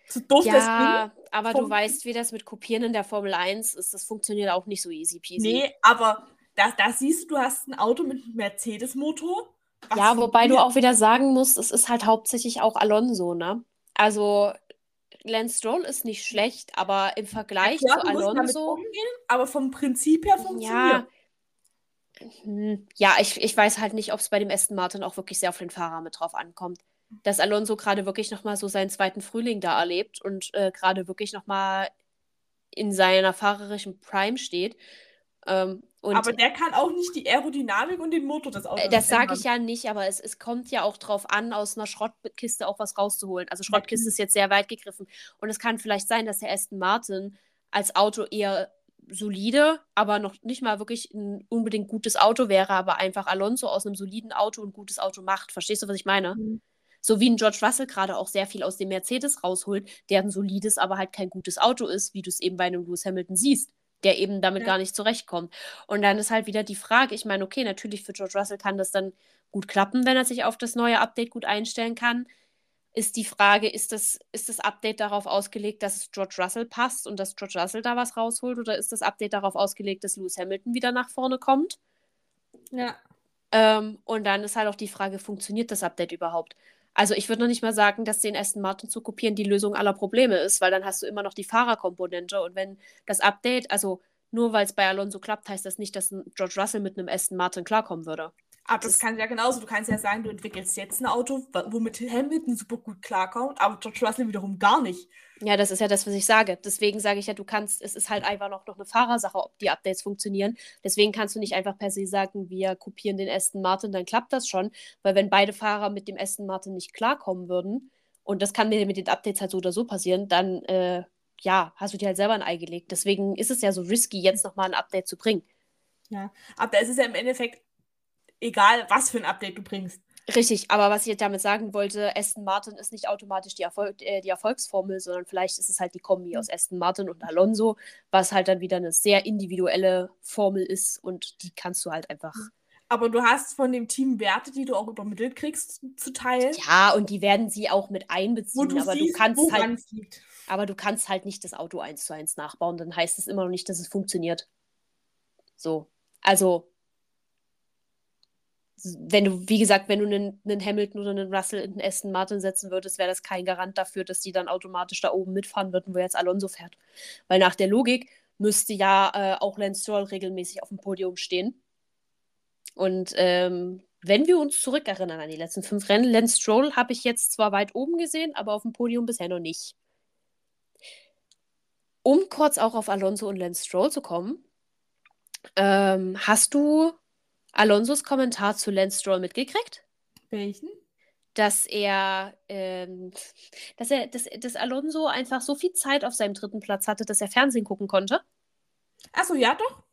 So doof das Ja, aber du vom- weißt, wie das mit Kopieren in der Formel 1 ist. Das funktioniert auch nicht so easy peasy. Nee, aber da, da siehst du, du hast ein Auto mit einem Mercedes-Motor. Was Ja, wobei du funktioniert. auch wieder sagen musst, es ist halt hauptsächlich auch Alonso, ne? Also Lance Stroll ist nicht schlecht, aber im Vergleich Klar, zu du Alonso, umgehen, aber vom Prinzip her ja, funktioniert. hm, ja, ich, ich weiß halt nicht, ob es bei dem Aston Martin auch wirklich sehr auf den Fahrer mit drauf ankommt. Dass Alonso gerade wirklich nochmal so seinen zweiten Frühling da erlebt und äh, gerade wirklich nochmal in seiner fahrerischen Prime steht. Ähm, und aber der kann auch nicht die Aerodynamik und den Motor des Autos Äh, Das sage ich ja nicht, aber es, es kommt ja auch drauf an, aus einer Schrottkiste auch was rauszuholen. Also Schrottkiste ist jetzt sehr weit gegriffen. Und es kann vielleicht sein, dass der Aston Martin als Auto eher solide, aber noch nicht mal wirklich ein unbedingt gutes Auto wäre, aber einfach Alonso aus einem soliden Auto ein gutes Auto macht. Verstehst du, was ich meine? Mhm. So wie ein George Russell gerade auch sehr viel aus dem Mercedes rausholt, der ein solides, aber halt kein gutes Auto ist, wie du es eben bei einem Lewis Hamilton siehst, der eben damit Ja. gar nicht zurechtkommt. Und dann ist halt wieder die Frage, ich meine, okay, natürlich für George Russell kann das dann gut klappen, wenn er sich auf das neue Update gut einstellen kann. Ist die Frage, ist das, ist das Update darauf ausgelegt, dass es George Russell passt und dass George Russell da was rausholt? Oder ist das Update darauf ausgelegt, dass Lewis Hamilton wieder nach vorne kommt? Ja. Ähm, und dann ist halt auch die Frage, funktioniert das Update überhaupt? Also ich würde noch nicht mal sagen, dass den Aston Martin zu kopieren die Lösung aller Probleme ist, weil dann hast du immer noch die Fahrerkomponente und wenn das Update, also nur weil es bei Alonso klappt, heißt das nicht, dass George Russell mit einem Aston Martin klarkommen würde. Aber das Das- kann ja genauso. Du kannst ja sagen, du entwickelst jetzt ein Auto, womit Hamilton super gut klarkommt, aber George Russell wiederum gar nicht. Ja, das ist ja das, was ich sage. Deswegen sage ich ja, du kannst, es ist halt einfach noch, noch eine Fahrersache, ob die Updates funktionieren. Deswegen kannst du nicht einfach per se sagen, wir kopieren den Aston Martin, dann klappt das schon. Weil wenn beide Fahrer mit dem Aston Martin nicht klarkommen würden, und das kann mir mit den Updates halt so oder so passieren, dann äh, ja, hast du dir halt selber ein Ei gelegt. Deswegen ist es ja so risky, jetzt nochmal ein Update zu bringen. Aber es ist ja im Endeffekt egal, was für ein Update du bringst. Richtig, aber was ich jetzt damit sagen wollte, Aston Martin ist nicht automatisch die, Erfolg äh, die Erfolgsformel, sondern vielleicht ist es halt die Kombi aus Aston Martin und Alonso, was halt dann wieder eine sehr individuelle Formel ist und die kannst du halt einfach. Aber du hast von dem Team Werte, die du auch übermittelt kriegst, zu teilen. Ja, und die werden sie auch mit einbeziehen, du aber siehst, du kannst halt, liegt. aber du kannst halt nicht das Auto eins zu eins nachbauen, dann heißt es immer noch nicht, dass es funktioniert. So. Also, wenn du, wie gesagt, wenn du einen, einen Hamilton oder einen Russell in den Aston Martin setzen würdest, wäre das kein Garant dafür, dass die dann automatisch da oben mitfahren würden, wo jetzt Alonso fährt. Weil nach der Logik müsste ja äh, auch Lance Stroll regelmäßig auf dem Podium stehen. Und ähm, wenn wir uns zurückerinnern an die letzten fünf Rennen, Lance Stroll habe ich jetzt zwar weit oben gesehen, aber auf dem Podium bisher noch nicht. Um kurz auch auf Alonso und Lance Stroll zu kommen, ähm, hast du Alonsos Kommentar zu Lance Stroll mitgekriegt? Welchen? Dass er, ähm, dass er, dass, dass Alonso einfach so viel Zeit auf seinem dritten Platz hatte, dass er Fernsehen gucken konnte. Achso, ja doch.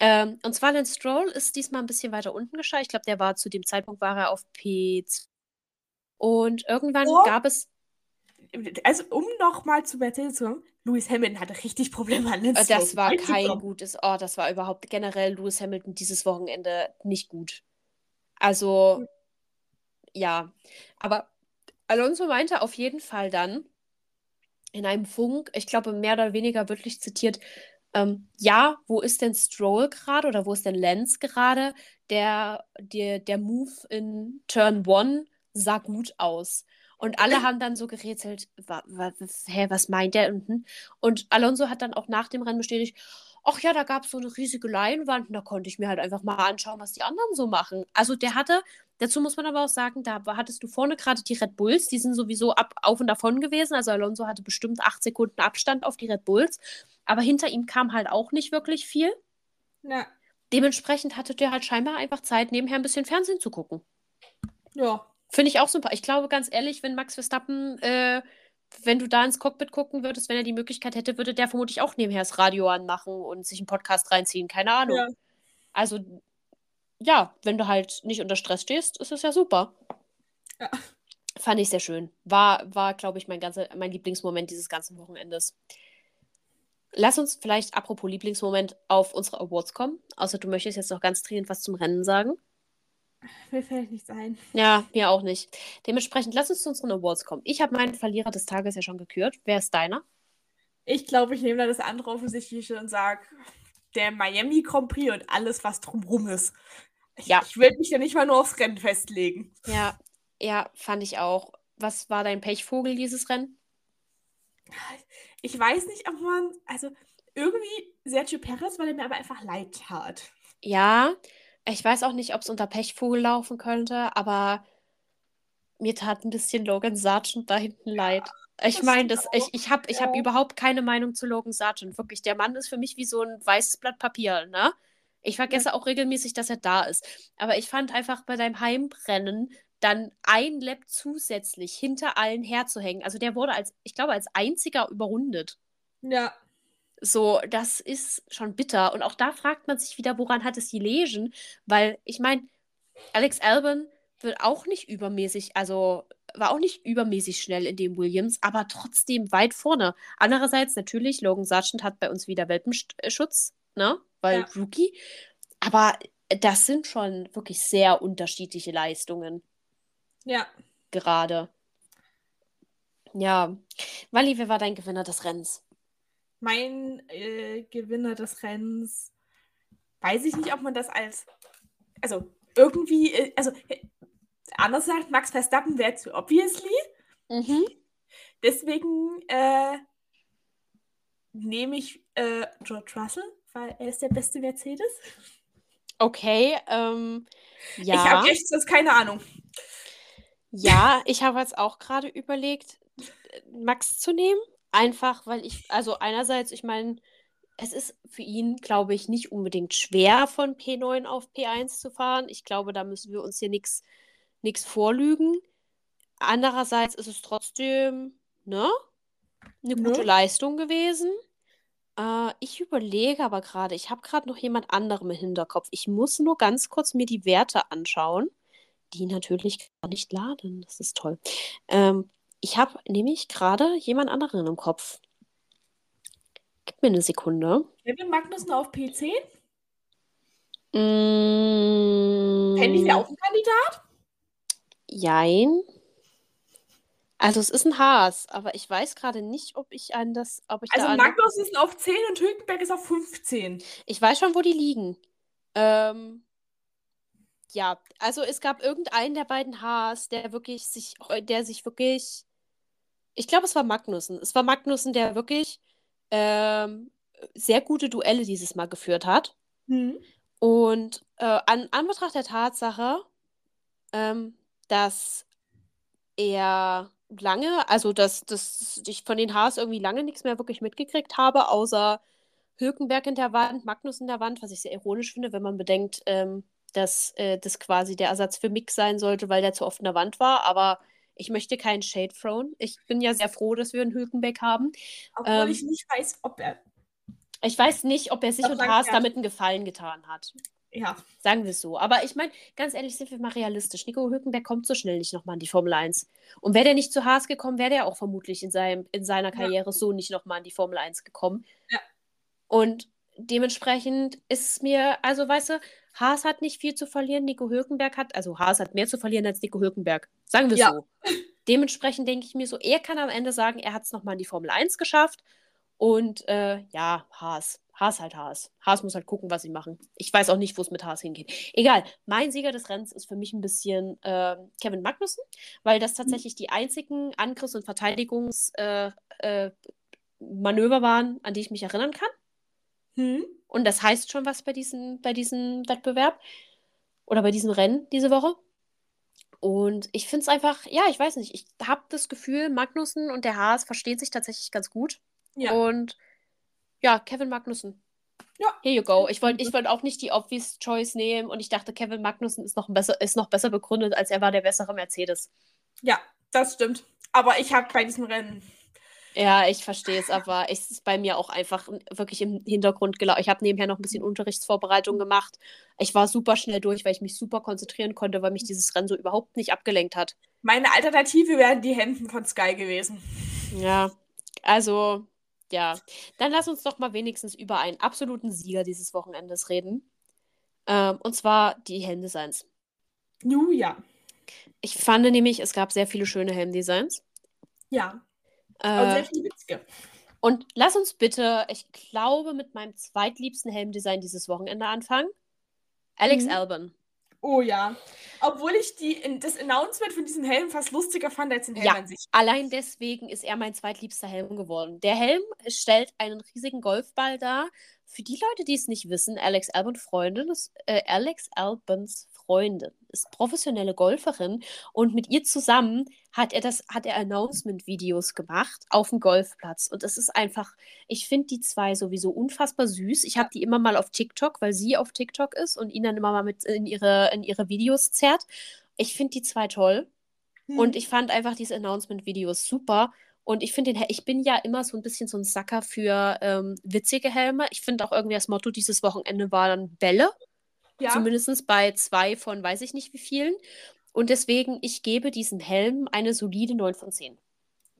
Ähm, und zwar Lance Stroll ist diesmal ein bisschen weiter unten gescheitert. Ich glaube, der war zu dem Zeitpunkt war er auf P2. Und irgendwann Oh. gab es, Also, um nochmal zu Mercedes zu kommen, Lewis Hamilton hatte richtig Probleme an den äh, das war kein gutes, oh, das war überhaupt generell Lewis Hamilton dieses Wochenende nicht gut. Also, ja. Aber Alonso meinte auf jeden Fall dann in einem Funk, ich glaube mehr oder weniger wörtlich zitiert, ähm, ja, wo ist denn Stroll gerade oder wo ist denn Lance gerade? Der, der, der Move in Turn 1 sah gut aus. Und alle haben dann so gerätselt, wa, wa, hä, was meint der? Und, hm. und Alonso hat dann auch nach dem Rennen bestätigt, ach ja, da gab es so eine riesige Leinwand und da konnte ich mir halt einfach mal anschauen, was die anderen so machen. Also der hatte, dazu muss man aber auch sagen, da hattest du vorne gerade die Red Bulls, die sind sowieso ab, auf und davon gewesen. Also Alonso hatte bestimmt acht Sekunden Abstand auf die Red Bulls. Aber hinter ihm kam halt auch nicht wirklich viel. Ja. Dementsprechend hatte der halt scheinbar einfach Zeit, nebenher ein bisschen Fernsehen zu gucken. Ja. Finde ich auch super. Ich glaube, ganz ehrlich, wenn Max Verstappen, äh, wenn du da ins Cockpit gucken würdest, wenn er die Möglichkeit hätte, würde der vermutlich auch nebenher das Radio anmachen und sich einen Podcast reinziehen. Keine Ahnung. Ja. Also, ja, wenn du halt nicht unter Stress stehst, ist es ja super. Ja. Fand ich sehr schön. War, war glaube ich, mein, ganze, mein Lieblingsmoment dieses ganzen Wochenendes. Lass uns vielleicht, apropos Lieblingsmoment, auf unsere Awards kommen. Außer du möchtest jetzt noch ganz dringend was zum Rennen sagen. Mir fällt nichts ein. Ja, mir auch nicht. Dementsprechend, lass uns zu unseren Awards kommen. Ich habe meinen Verlierer des Tages ja schon gekürt. Wer ist deiner? Ich glaube, ich nehme da das andere offensichtliche und sage, der Miami Grand Prix und alles, was drumrum ist. Ich, Ja. ich will mich ja nicht mal nur aufs Rennen festlegen. Ja, ja, fand ich auch. Was war dein Pechvogel dieses Rennen? Ich weiß nicht, ob man, also irgendwie Sergio Perez, weil er mir aber einfach leid tat. Ja, ich weiß auch nicht, ob es unter Pechvogel laufen könnte, aber mir tat ein bisschen Logan Sargent da hinten leid. Ich meine, ich, ich habe ich hab Ja. überhaupt keine Meinung zu Logan Sargent. Wirklich, der Mann ist für mich wie so ein weißes Blatt Papier, ne? Ich vergesse auch regelmäßig, dass er da ist. Aber ich fand einfach bei deinem Heimbrennen dann ein Lap zusätzlich hinter allen herzuhängen. Also der wurde als, ich glaube, als einziger überrundet. Ja. So, das ist schon bitter. Und auch da fragt man sich wieder, woran hat es die Legion? Weil, ich meine, Alex Albon wird auch nicht übermäßig, also war auch nicht übermäßig schnell in dem Williams, aber trotzdem weit vorne. Andererseits natürlich, Logan Sargent hat bei uns wieder Welpenschutz, ne? Weil Ja. Rookie. Aber das sind schon wirklich sehr unterschiedliche Leistungen Ja. gerade. Ja. Wally, wer war dein Gewinner des Rennens? Mein äh, Gewinner des Rennens, weiß ich nicht, ob man das als, also irgendwie, äh, also äh, anders sagt, Max Verstappen wäre zu obviously. Mhm. Deswegen äh, nehme ich äh, George Russell, weil er ist der beste Mercedes. Okay, ähm, Ich ja. habe echt sonst keine Ahnung. Ja, ich habe jetzt auch gerade überlegt, Max zu nehmen. Einfach, weil ich, also einerseits, ich meine, es ist für ihn, glaube ich, nicht unbedingt schwer, von P9 auf P1 zu fahren. Ich glaube, da müssen wir uns hier nichts vorlügen. Andererseits ist es trotzdem, ne, eine Ne? gute Leistung gewesen. Äh, ich überlege aber gerade, ich habe gerade noch jemand anderem im Hinterkopf. Ich muss nur ganz kurz mir die Werte anschauen, die natürlich gar nicht laden. Das ist toll. Ähm, ich habe nämlich gerade jemand anderen im Kopf. Gib mir eine Sekunde. Kevin Magnussen auf P10? Mm, Fände ich wäre auch ein Kandidat? Jein. Also es ist ein Haas, aber ich weiß gerade nicht, ob ich an das, ob ich da Also an, Magnussen ist auf 10 und Hülkenberg ist auf 15. ich weiß schon, wo die liegen. Ähm, ja, also es gab irgendeinen der beiden Haas, der wirklich sich, der sich wirklich, ich glaube, es war Magnussen. Es war Magnussen, der wirklich ähm, sehr gute Duelle dieses Mal geführt hat. Hm. Und äh, an Anbetracht der Tatsache, ähm, dass er lange, also dass, dass ich von den Haars irgendwie lange nichts mehr wirklich mitgekriegt habe, außer Hülkenberg in der Wand, Magnus in der Wand, was ich sehr ironisch finde, wenn man bedenkt, ähm, dass äh, das quasi der Ersatz für Mick sein sollte, weil der zu oft in der Wand war. Aber ich möchte keinen Shade thrown. Ich bin ja sehr froh, dass wir einen Hülkenberg haben. Obwohl ähm, ich nicht weiß, ob er. Ich weiß nicht, ob er sich und Haas damit einen Gefallen getan hat. Ja. Sagen wir es so. Aber ich meine, ganz ehrlich, sind wir mal realistisch. Nico Hülkenberg kommt so schnell nicht nochmal in die Formel 1. Und wäre der nicht zu Haas gekommen, wäre der auch vermutlich in, seinem, in seiner Karriere ja. so nicht nochmal in die Formel 1 gekommen. Ja. Und dementsprechend ist es mir, also weißt du, Haas hat nicht viel zu verlieren, Nico Hülkenberg hat, also Haas hat mehr zu verlieren als Nico Hülkenberg. Sagen wir es ja. so. Dementsprechend denke ich mir so, er kann am Ende sagen, er hat es nochmal in die Formel 1 geschafft. Und äh, ja, Haas. Haas halt Haas. Haas muss halt gucken, was sie machen. Ich weiß auch nicht, wo es mit Haas hingeht. Egal, mein Sieger des Rennens ist für mich ein bisschen äh, Kevin Magnussen, weil das tatsächlich die einzigen Angriffs- und Verteidigungsmanöver äh, äh, waren, an die ich mich erinnern kann. Hm. Und das heißt schon was bei, diesen, bei diesem Wettbewerb oder bei diesem Rennen diese Woche. Und ich finde es einfach, ja, ich weiß nicht, ich habe das Gefühl, Magnussen und der Haas verstehen sich tatsächlich ganz gut. Ja. Und ja, Kevin Magnussen. Ja. Here you go. Ich wollte ich wollt auch nicht die obvious Choice nehmen und ich dachte, Kevin Magnussen ist noch besser, ist noch besser begründet, als er war der bessere Mercedes. Ja, das stimmt. Aber ich habe bei diesem Rennen ja, ich verstehe es, aber es ist bei mir auch einfach wirklich im Hintergrund gelaufen. Ich habe nebenher noch ein bisschen Unterrichtsvorbereitung gemacht. Ich war super schnell durch, weil ich mich super konzentrieren konnte, weil mich dieses Rennen so überhaupt nicht abgelenkt hat. Meine Alternative wären die Hemden von Sky gewesen. Ja, also, ja. Dann lass uns doch mal wenigstens über einen absoluten Sieger dieses Wochenendes reden. Ähm, und zwar die Helmdesigns. Nu, ja. Ich fand nämlich, es gab sehr viele schöne Helmdesigns. Ja. Sehr viel witzige. Und lass uns bitte, ich glaube, mit meinem zweitliebsten Helmdesign dieses Wochenende anfangen. Alex mhm. Albon. Oh ja. Obwohl ich die, das Announcement von diesem Helm fast lustiger fand als den Helm ja, an sich. Allein deswegen ist er mein zweitliebster Helm geworden. Der Helm stellt einen riesigen Golfball dar. Für die Leute, die es nicht wissen, Alex Albon Freundin ist, äh, Alex Albons Freundin ist professionelle Golferin und mit ihr zusammen hat er das, hat er Announcement-Videos gemacht auf dem Golfplatz. Und es ist einfach, ich finde die zwei sowieso unfassbar süß. Ich habe die immer mal auf TikTok, weil sie auf TikTok ist und ihn dann immer mal mit in ihre, in ihre Videos zerrt. Ich finde die zwei toll. Hm. Und ich fand einfach diese Announcement-Videos super. Und ich finde den, ich bin ja immer so ein bisschen so ein Sacker für ähm, witzige Helme. Ich finde auch irgendwie das Motto dieses Wochenende war dann Bälle. Ja. Zumindest bei zwei von weiß ich nicht wie vielen. Und deswegen, ich gebe diesem Helm eine solide 9 von 10.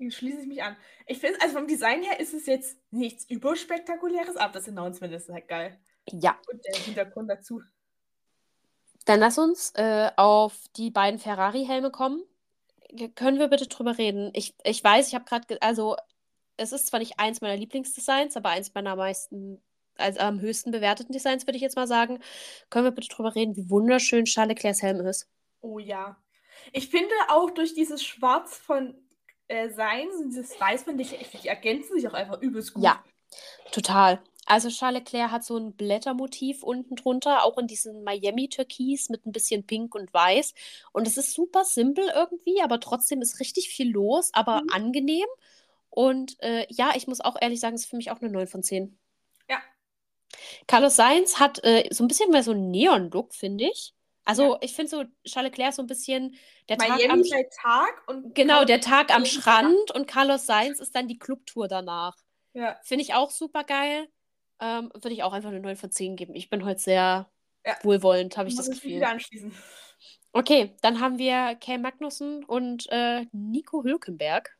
Schließe ich mich an. Ich finde, also vom Design her ist es jetzt nichts überspektakuläres, aber das Announcement ist halt geil. Ja. Und der Hintergrund dazu. Dann lass uns äh, auf die beiden Ferrari-Helme kommen. Können wir bitte drüber reden? Ich, ich weiß, ich habe gerade, also es ist zwar nicht eins meiner Lieblingsdesigns, aber eins meiner meisten als am höchsten bewerteten Designs, würde ich jetzt mal sagen. Können wir bitte drüber reden, wie wunderschön Charles Leclercs Helm ist? Oh ja. Ich finde auch durch dieses Schwarz von äh, Seins und dieses Weiß finde ich, die ergänzen sich auch einfach übelst gut. Ja, total. Also Charles Leclerc hat so ein Blättermotiv unten drunter, auch in diesem Miami-Türkis mit ein bisschen Pink und Weiß. Und es ist super simpel irgendwie, aber trotzdem ist richtig viel los, aber mhm. angenehm. Und äh, ja, ich muss auch ehrlich sagen, es ist für mich auch eine 9 von 10. Carlos Sainz hat äh, so ein bisschen mehr so einen Neon-Look, finde ich. Also ja. ich finde so Charles Leclerc so ein bisschen der Miami Tag am der Tag und genau der Tag am Strand und Carlos Sainz ist dann die Clubtour danach. Ja. Finde ich auch super geil. Ähm, Würde ich auch einfach eine 9 von 10 geben. Ich bin heute sehr ja. wohlwollend, habe ich das Gefühl. Wieder anschließen. Okay, dann haben wir Kay Magnussen und äh, Nico Hülkenberg.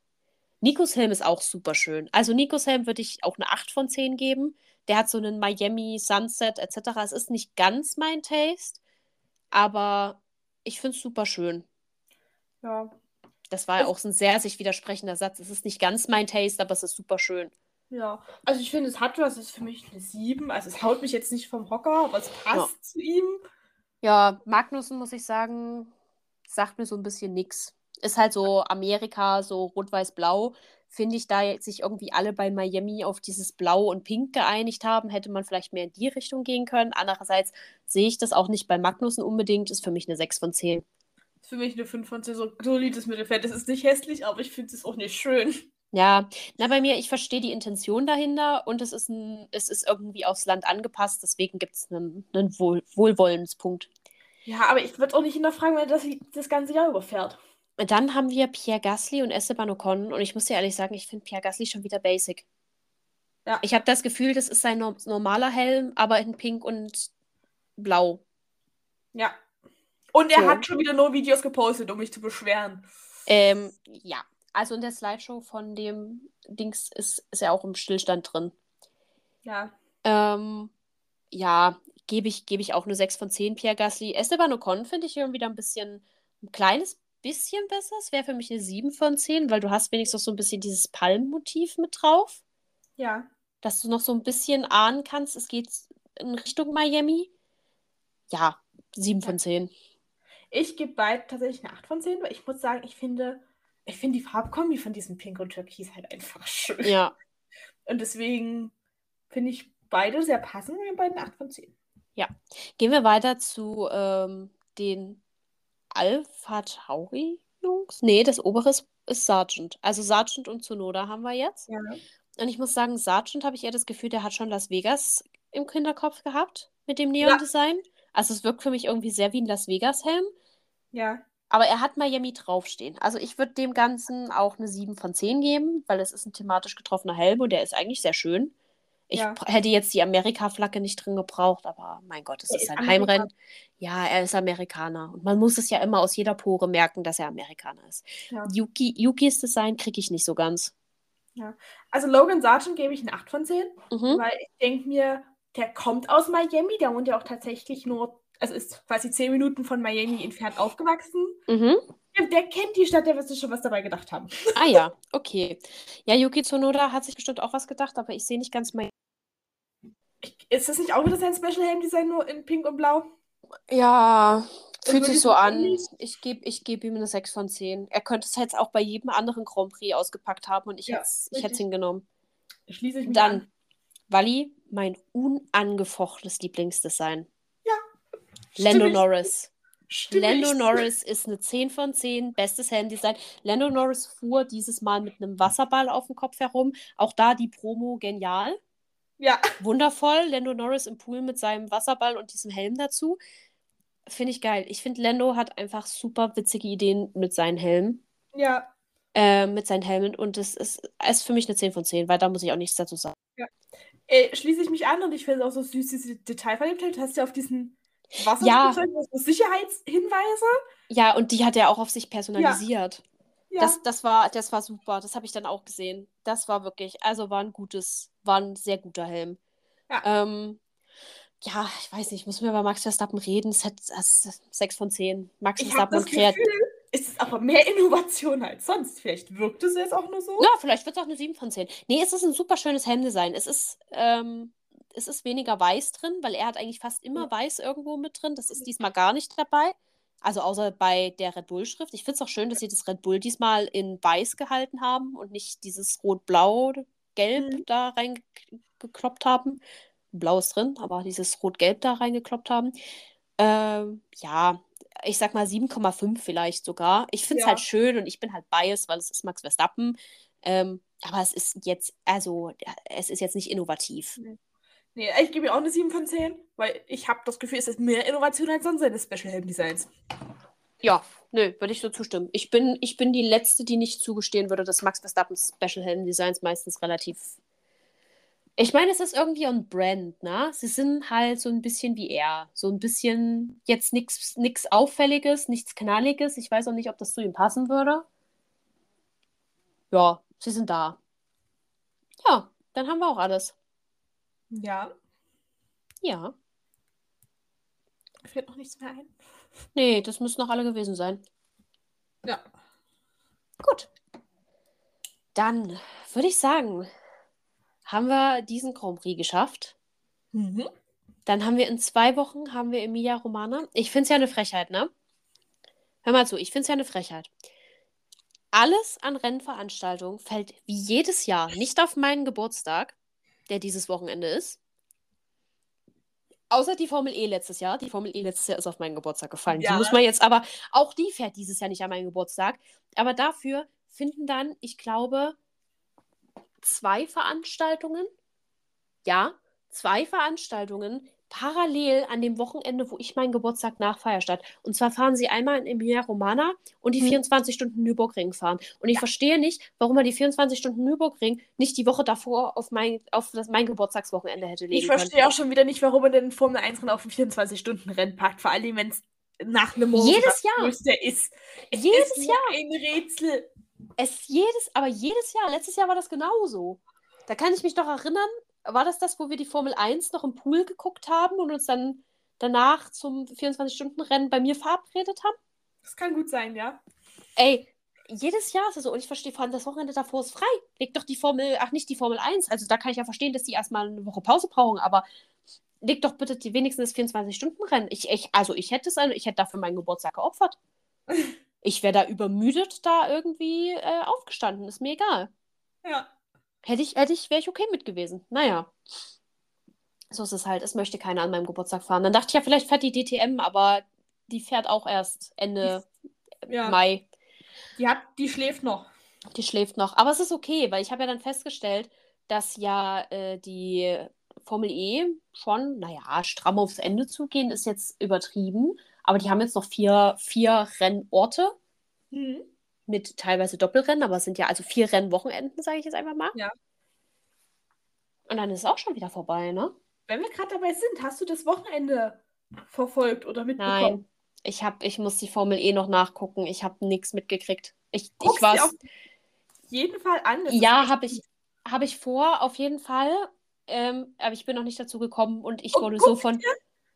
Nikos Helm ist auch super schön. Also Nikos Helm würde ich auch eine 8 von 10 geben. Der hat so einen Miami Sunset etc. Es ist nicht ganz mein Taste, aber ich finde es super schön. Ja. Das war ja auch so ein sehr sich widersprechender Satz. Es ist nicht ganz mein Taste, aber es ist super schön. Ja, also ich finde, es hat was, es ist für mich eine 7. Also es haut mich jetzt nicht vom Hocker, aber es passt ja. zu ihm. Ja, Magnussen, muss ich sagen, sagt mir so ein bisschen nix. Ist halt so Amerika, so rot-weiß-blau. Finde ich, da sich irgendwie alle bei Miami auf dieses Blau und Pink geeinigt haben, hätte man vielleicht mehr in die Richtung gehen können. Andererseits sehe ich das auch nicht bei Magnussen unbedingt, ist für mich eine 6 von 10. Ist für mich eine 5 von 10, so solides Mittelfeld. Das ist nicht hässlich, aber ich finde es auch nicht schön. Ja, na bei mir, ich verstehe die Intention dahinter und es ist, ein, es ist irgendwie aufs Land angepasst, deswegen gibt es einen, einen Wohl, Wohlwollenspunkt. Ja, aber ich würde auch nicht hinterfragen, weil das das ganze Jahr überfährt. Und dann haben wir Pierre Gasly und Esteban Ocon und ich muss dir ehrlich sagen, ich finde Pierre Gasly schon wieder basic. Ja. Ich habe das Gefühl, das ist sein no normaler Helm, aber in pink und blau. Ja. Und er So. hat schon wieder nur Videos gepostet, um mich zu beschweren. Ähm, ja, also in der Slideshow von dem Dings ist, ist er auch im Stillstand drin. Ja. Ähm, ja, gebe ich, gebe ich auch eine 6 von 10 Pierre Gasly. Esteban Ocon finde ich irgendwie wieder ein bisschen, ein kleines bisschen besser. Es wäre für mich eine 7 von 10, weil du hast wenigstens so ein bisschen dieses Palmmotiv mit drauf, Ja. dass du noch so ein bisschen ahnen kannst, es geht in Richtung Miami. Ja, 7 von 10. Ich gebe beide tatsächlich eine 8 von 10, weil ich muss sagen, ich finde, ich finde die Farbkombi von diesem Pink und Türkis halt einfach schön. Ja, Und deswegen finde ich beide sehr passend gebe beiden eine 8 von 10. gehen wir weiter zu ähm, den Alpha Tauri Jungs. Nee, das obere ist, ist Sargent. Also Sargent und Tsunoda haben wir jetzt. Ja. Und ich muss sagen, Sargent habe ich eher das Gefühl, der hat schon Las Vegas im Kinderkopf gehabt mit dem Neon-Design. Also es wirkt für mich irgendwie sehr wie ein Las Vegas-Helm. Ja. Aber er hat Miami draufstehen. Also ich würde dem Ganzen auch eine 7 von 10 geben, weil es ist ein thematisch getroffener Helm und der ist eigentlich sehr schön. Ich Ja. hätte jetzt die Amerika-Flagge nicht drin gebraucht, aber mein Gott, es ist ist ein Amerikaner. Heimrennen. Ja, er ist Amerikaner. Und man muss es ja immer aus jeder Pore merken, dass er Amerikaner ist. Ja. Yuki, Yukis Design kriege ich nicht so ganz. Also Logan Sargent gebe ich eine 8 von 10, Mhm. weil ich denke mir, der kommt aus Miami, der wohnt ja auch tatsächlich nur, also ist quasi 10 Minuten von Miami entfernt aufgewachsen. Mhm. Der, kennt die Stadt, der wird sich schon was dabei gedacht haben. Ah ja, okay. Ja, Yuki Tsunoda hat sich bestimmt auch was gedacht, aber ich sehe nicht ganz mein. Ist das nicht auch wieder sein Special Helm Design nur in Pink und Blau? Ja, fühlt sich so an. Ich gebe ich geb ihm eine 6 von 10. Er könnte es jetzt auch bei jedem anderen Grand Prix ausgepackt haben und ich Ja, hätte es hingenommen. Schließe ich mich Dann, an. Wally, mein unangefochtenes Lieblingsdesign. Ja, Lando Norris. Stimme Lando. Norris ist eine 10 von 10, bestes Helmdesign. Lando Norris fuhr dieses Mal mit einem Wasserball auf dem Kopf herum. Auch da die Promo genial. Ja, Wundervoll. Lando Norris im Pool mit seinem Wasserball und diesem Helm dazu. Finde ich geil. Ich finde, Lando hat einfach super witzige Ideen mit seinen Helmen. ja. Äh, mit seinen Helmen. Und das ist, ist für mich eine 10 von 10, weil da muss ich auch nichts dazu sagen. Äh, schließe ich mich an und ich finde es auch so süß, diese Detailverliebtheit. Du hast ja auf diesen Ja. Wasserspielzeug so Sicherheitshinweise. Ja, und die hat er auch auf sich personalisiert. Ja, Das, das, war, das war super. Das habe ich dann auch gesehen. Das war wirklich, also war ein gutes, war ein sehr guter Helm. Ja. Ähm, ja, ich weiß nicht, müssen wir über Max Verstappen reden? Es hat ist 6 von 10. Max ich Verstappen das und kreativ. Gefühl, es ist aber mehr Innovation als sonst. Vielleicht wirkt es jetzt auch nur so. Ja, vielleicht wird es auch eine 7 von 10. Nee, es ist ein super schönes Helmdesign. Es ist, ähm, es ist weniger weiß drin, weil er hat eigentlich fast immer weiß irgendwo mit drin. Das ist diesmal gar nicht dabei. Also außer bei der Red Bull-Schrift. Ich finde es auch schön, dass sie das Red Bull diesmal in weiß gehalten haben und nicht dieses rot-blau-gelb Mhm. da reingekloppt haben. Blau ist drin, aber dieses rot-gelb da reingekloppt haben. Ähm, ja, ich sag mal 7,5 vielleicht sogar. Ich finde es Ja. halt schön und ich bin halt biased, weil es ist Max Verstappen. Ähm, aber es ist jetzt, also, es ist jetzt nicht innovativ. Nee, ich gebe ihr auch eine 7 von 10, weil ich habe das Gefühl, es ist mehr Innovation als sonst seine Special Helm Designs. Ja, nö, würde ich so zustimmen. Ich bin, ich bin die Letzte, die nicht zugestehen würde, dass Max Verstappens Special Helm Designs meistens relativ. Ich meine, es ist irgendwie on Brand, ne? Sie sind halt so ein bisschen wie er. So ein bisschen jetzt nichts Auffälliges, nichts Knalliges. Ich weiß auch nicht, ob das zu ihm passen würde. Ja, sie sind da. Ja, dann haben wir auch alles. Ja, Ja. fällt noch nichts mehr ein. Nee, das müssen noch alle gewesen sein. Ja. Gut. Dann würde ich sagen, haben wir diesen Grand Prix geschafft. Mhm. Dann haben wir in zwei Wochen haben wir Emilia Romana. Ich finde es ja eine Frechheit, ne? Hör mal zu, ich finde es ja eine Frechheit. alles an Rennveranstaltungen fällt wie jedes Jahr nicht auf meinen Geburtstag, der dieses Wochenende ist. Außer die Formel E letztes Jahr. Die Formel E letztes Jahr ist auf meinen Geburtstag gefallen. Ja. Die muss man jetzt aber, auch die fährt dieses Jahr nicht an meinen Geburtstag. Aber dafür finden dann, ich glaube, zwei Veranstaltungen, ja, zwei Veranstaltungen parallel an dem Wochenende, wo ich meinen Geburtstag nachfeier statt. Und zwar fahren sie einmal in Emilia Romana und die Hm. 24 Stunden Nürburgring fahren. Und ich verstehe nicht, warum man die 24 Stunden Nürburgring nicht die Woche davor auf mein, auf das, mein Geburtstagswochenende hätte legen Ich können. verstehe auch schon wieder nicht, warum man den Formel 1 Rennen auf ein 24-Stunden-Rennen packt. Vor allem, wenn es nach einem Jedes das Jahr. ist. Es Jedes ist Jahr ein Rätsel. Es jedes, aber jedes Jahr, letztes Jahr war das genauso. Da kann ich mich doch erinnern, war das das, wo wir die Formel 1 noch im Pool geguckt haben und uns dann danach zum 24-Stunden-Rennen bei mir verabredet haben? Das kann gut sein, ja. Ey, jedes Jahr ist es so. Und ich verstehe vor allem, das Wochenende davor ist frei. Leg doch die Formel, ach nicht die Formel 1. Also da kann ich ja verstehen, dass die erstmal eine Woche Pause brauchen, aber leg doch bitte die wenigstens das 24-Stunden-Rennen. Ich, ich, also ich hätte es, ich hätte dafür meinen Geburtstag geopfert. Ich wäre da übermüdet da irgendwie äh, aufgestanden. Ist mir egal. Ja. Hätte ich, hätte ich, wäre ich okay mit gewesen. Naja. So ist es halt. Es möchte keiner an meinem Geburtstag fahren. Dann dachte ich ja, vielleicht fährt die DTM, aber die fährt auch erst Ende Ja. Mai. Die, hat, die schläft noch. Die schläft noch. Aber es ist okay, weil ich habe ja dann festgestellt, dass ja äh, die Formel E schon, naja, stramm aufs Ende zu gehen, ist jetzt übertrieben. Aber die haben jetzt noch vier, vier Rennorte Mhm. Mit teilweise Doppelrennen, aber es sind ja also vier Rennwochenenden, sage ich jetzt einfach mal. Ja. Und dann ist es auch schon wieder vorbei, ne? Wenn wir gerade dabei sind, hast du das Wochenende verfolgt oder mitbekommen? Nein. Ich, hab, ich muss die Formel E noch nachgucken. Ich habe nichts mitgekriegt. Ich, Guck's ich war. dir auf jeden Fall an. das Ja, habe ich, hab ich vor, auf jeden Fall. Ähm, aber ich bin noch nicht dazu gekommen und ich Und wurde so von.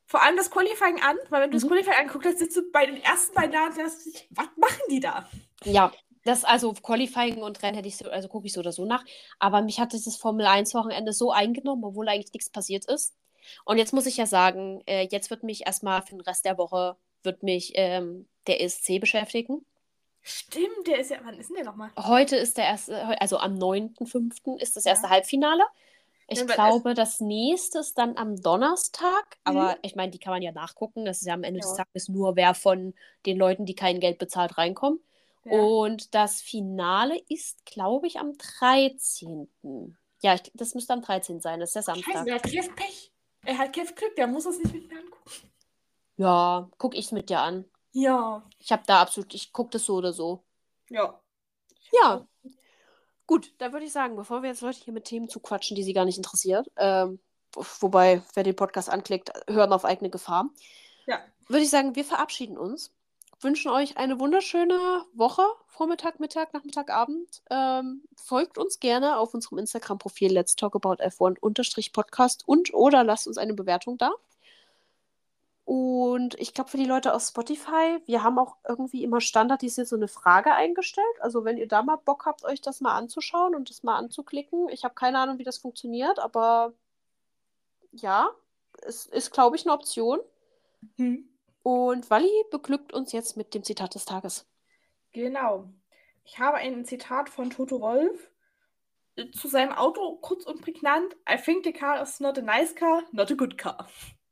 Vor allem das Qualifying an, weil wenn du das Mhm. Qualifying anguckst, sitzt du bei den ersten beiden da und sagst, was machen die da? Ja, das also Qualifying und Rennen hätte ich so, also gucke ich so oder so nach. Aber mich hat dieses Formel 1 Wochenende so eingenommen, obwohl eigentlich nichts passiert ist. Und jetzt muss ich ja sagen, äh, jetzt wird mich erstmal für den Rest der Woche wird mich ähm, der ESC beschäftigen. Stimmt, der ist ja, wann ist denn der nochmal? Heute ist der erste, also am 9.5. ist das erste Halbfinale. Ich Ja, glaube, das nächste ist dann am Donnerstag. Aber ich meine, die kann man ja nachgucken. Das ist ja am Ende des Ja. Tages nur, wer von den Leuten, die kein Geld bezahlt, reinkommt. Ja. Und das Finale ist, glaube ich, am 13. Ja, ich, das müsste am 13. sein. Das ist der Scheiße, Samstag. der hat Kev Pech. Er hat Kev Glück, der muss es nicht mit mir angucken. Ja, gucke ich es mit dir an. Ja. Ich habe da absolut, ich gucke das so oder so. Ja. Ja. Gut, dann würde ich sagen, bevor wir jetzt Leute hier mit Themen zuquatschen, die sie gar nicht interessiert, ähm, wo- wobei, wer den Podcast anklickt, hören auf eigene Gefahr, Ja. würde ich sagen, wir verabschieden uns. Wünschen euch eine wunderschöne Woche, Vormittag, Mittag, Nachmittag, Abend. Ähm, folgt uns gerne auf unserem Instagram-Profil Let's Talk About F1 Podcast und oder lasst uns eine Bewertung da. Und ich glaube, für die Leute auf Spotify, wir haben auch irgendwie immer standardisiert so eine Frage eingestellt. Also, wenn ihr da mal Bock habt, euch das mal anzuschauen und das mal anzuklicken. Ich habe keine Ahnung, wie das funktioniert, aber ja, es ist, glaube ich, eine Option. Hm. Und Wally beglückt uns jetzt mit dem Zitat des Tages. Genau. Ich habe ein Zitat von Toto Wolf zu seinem Auto kurz und prägnant. I think the car is not a nice car, not a good car.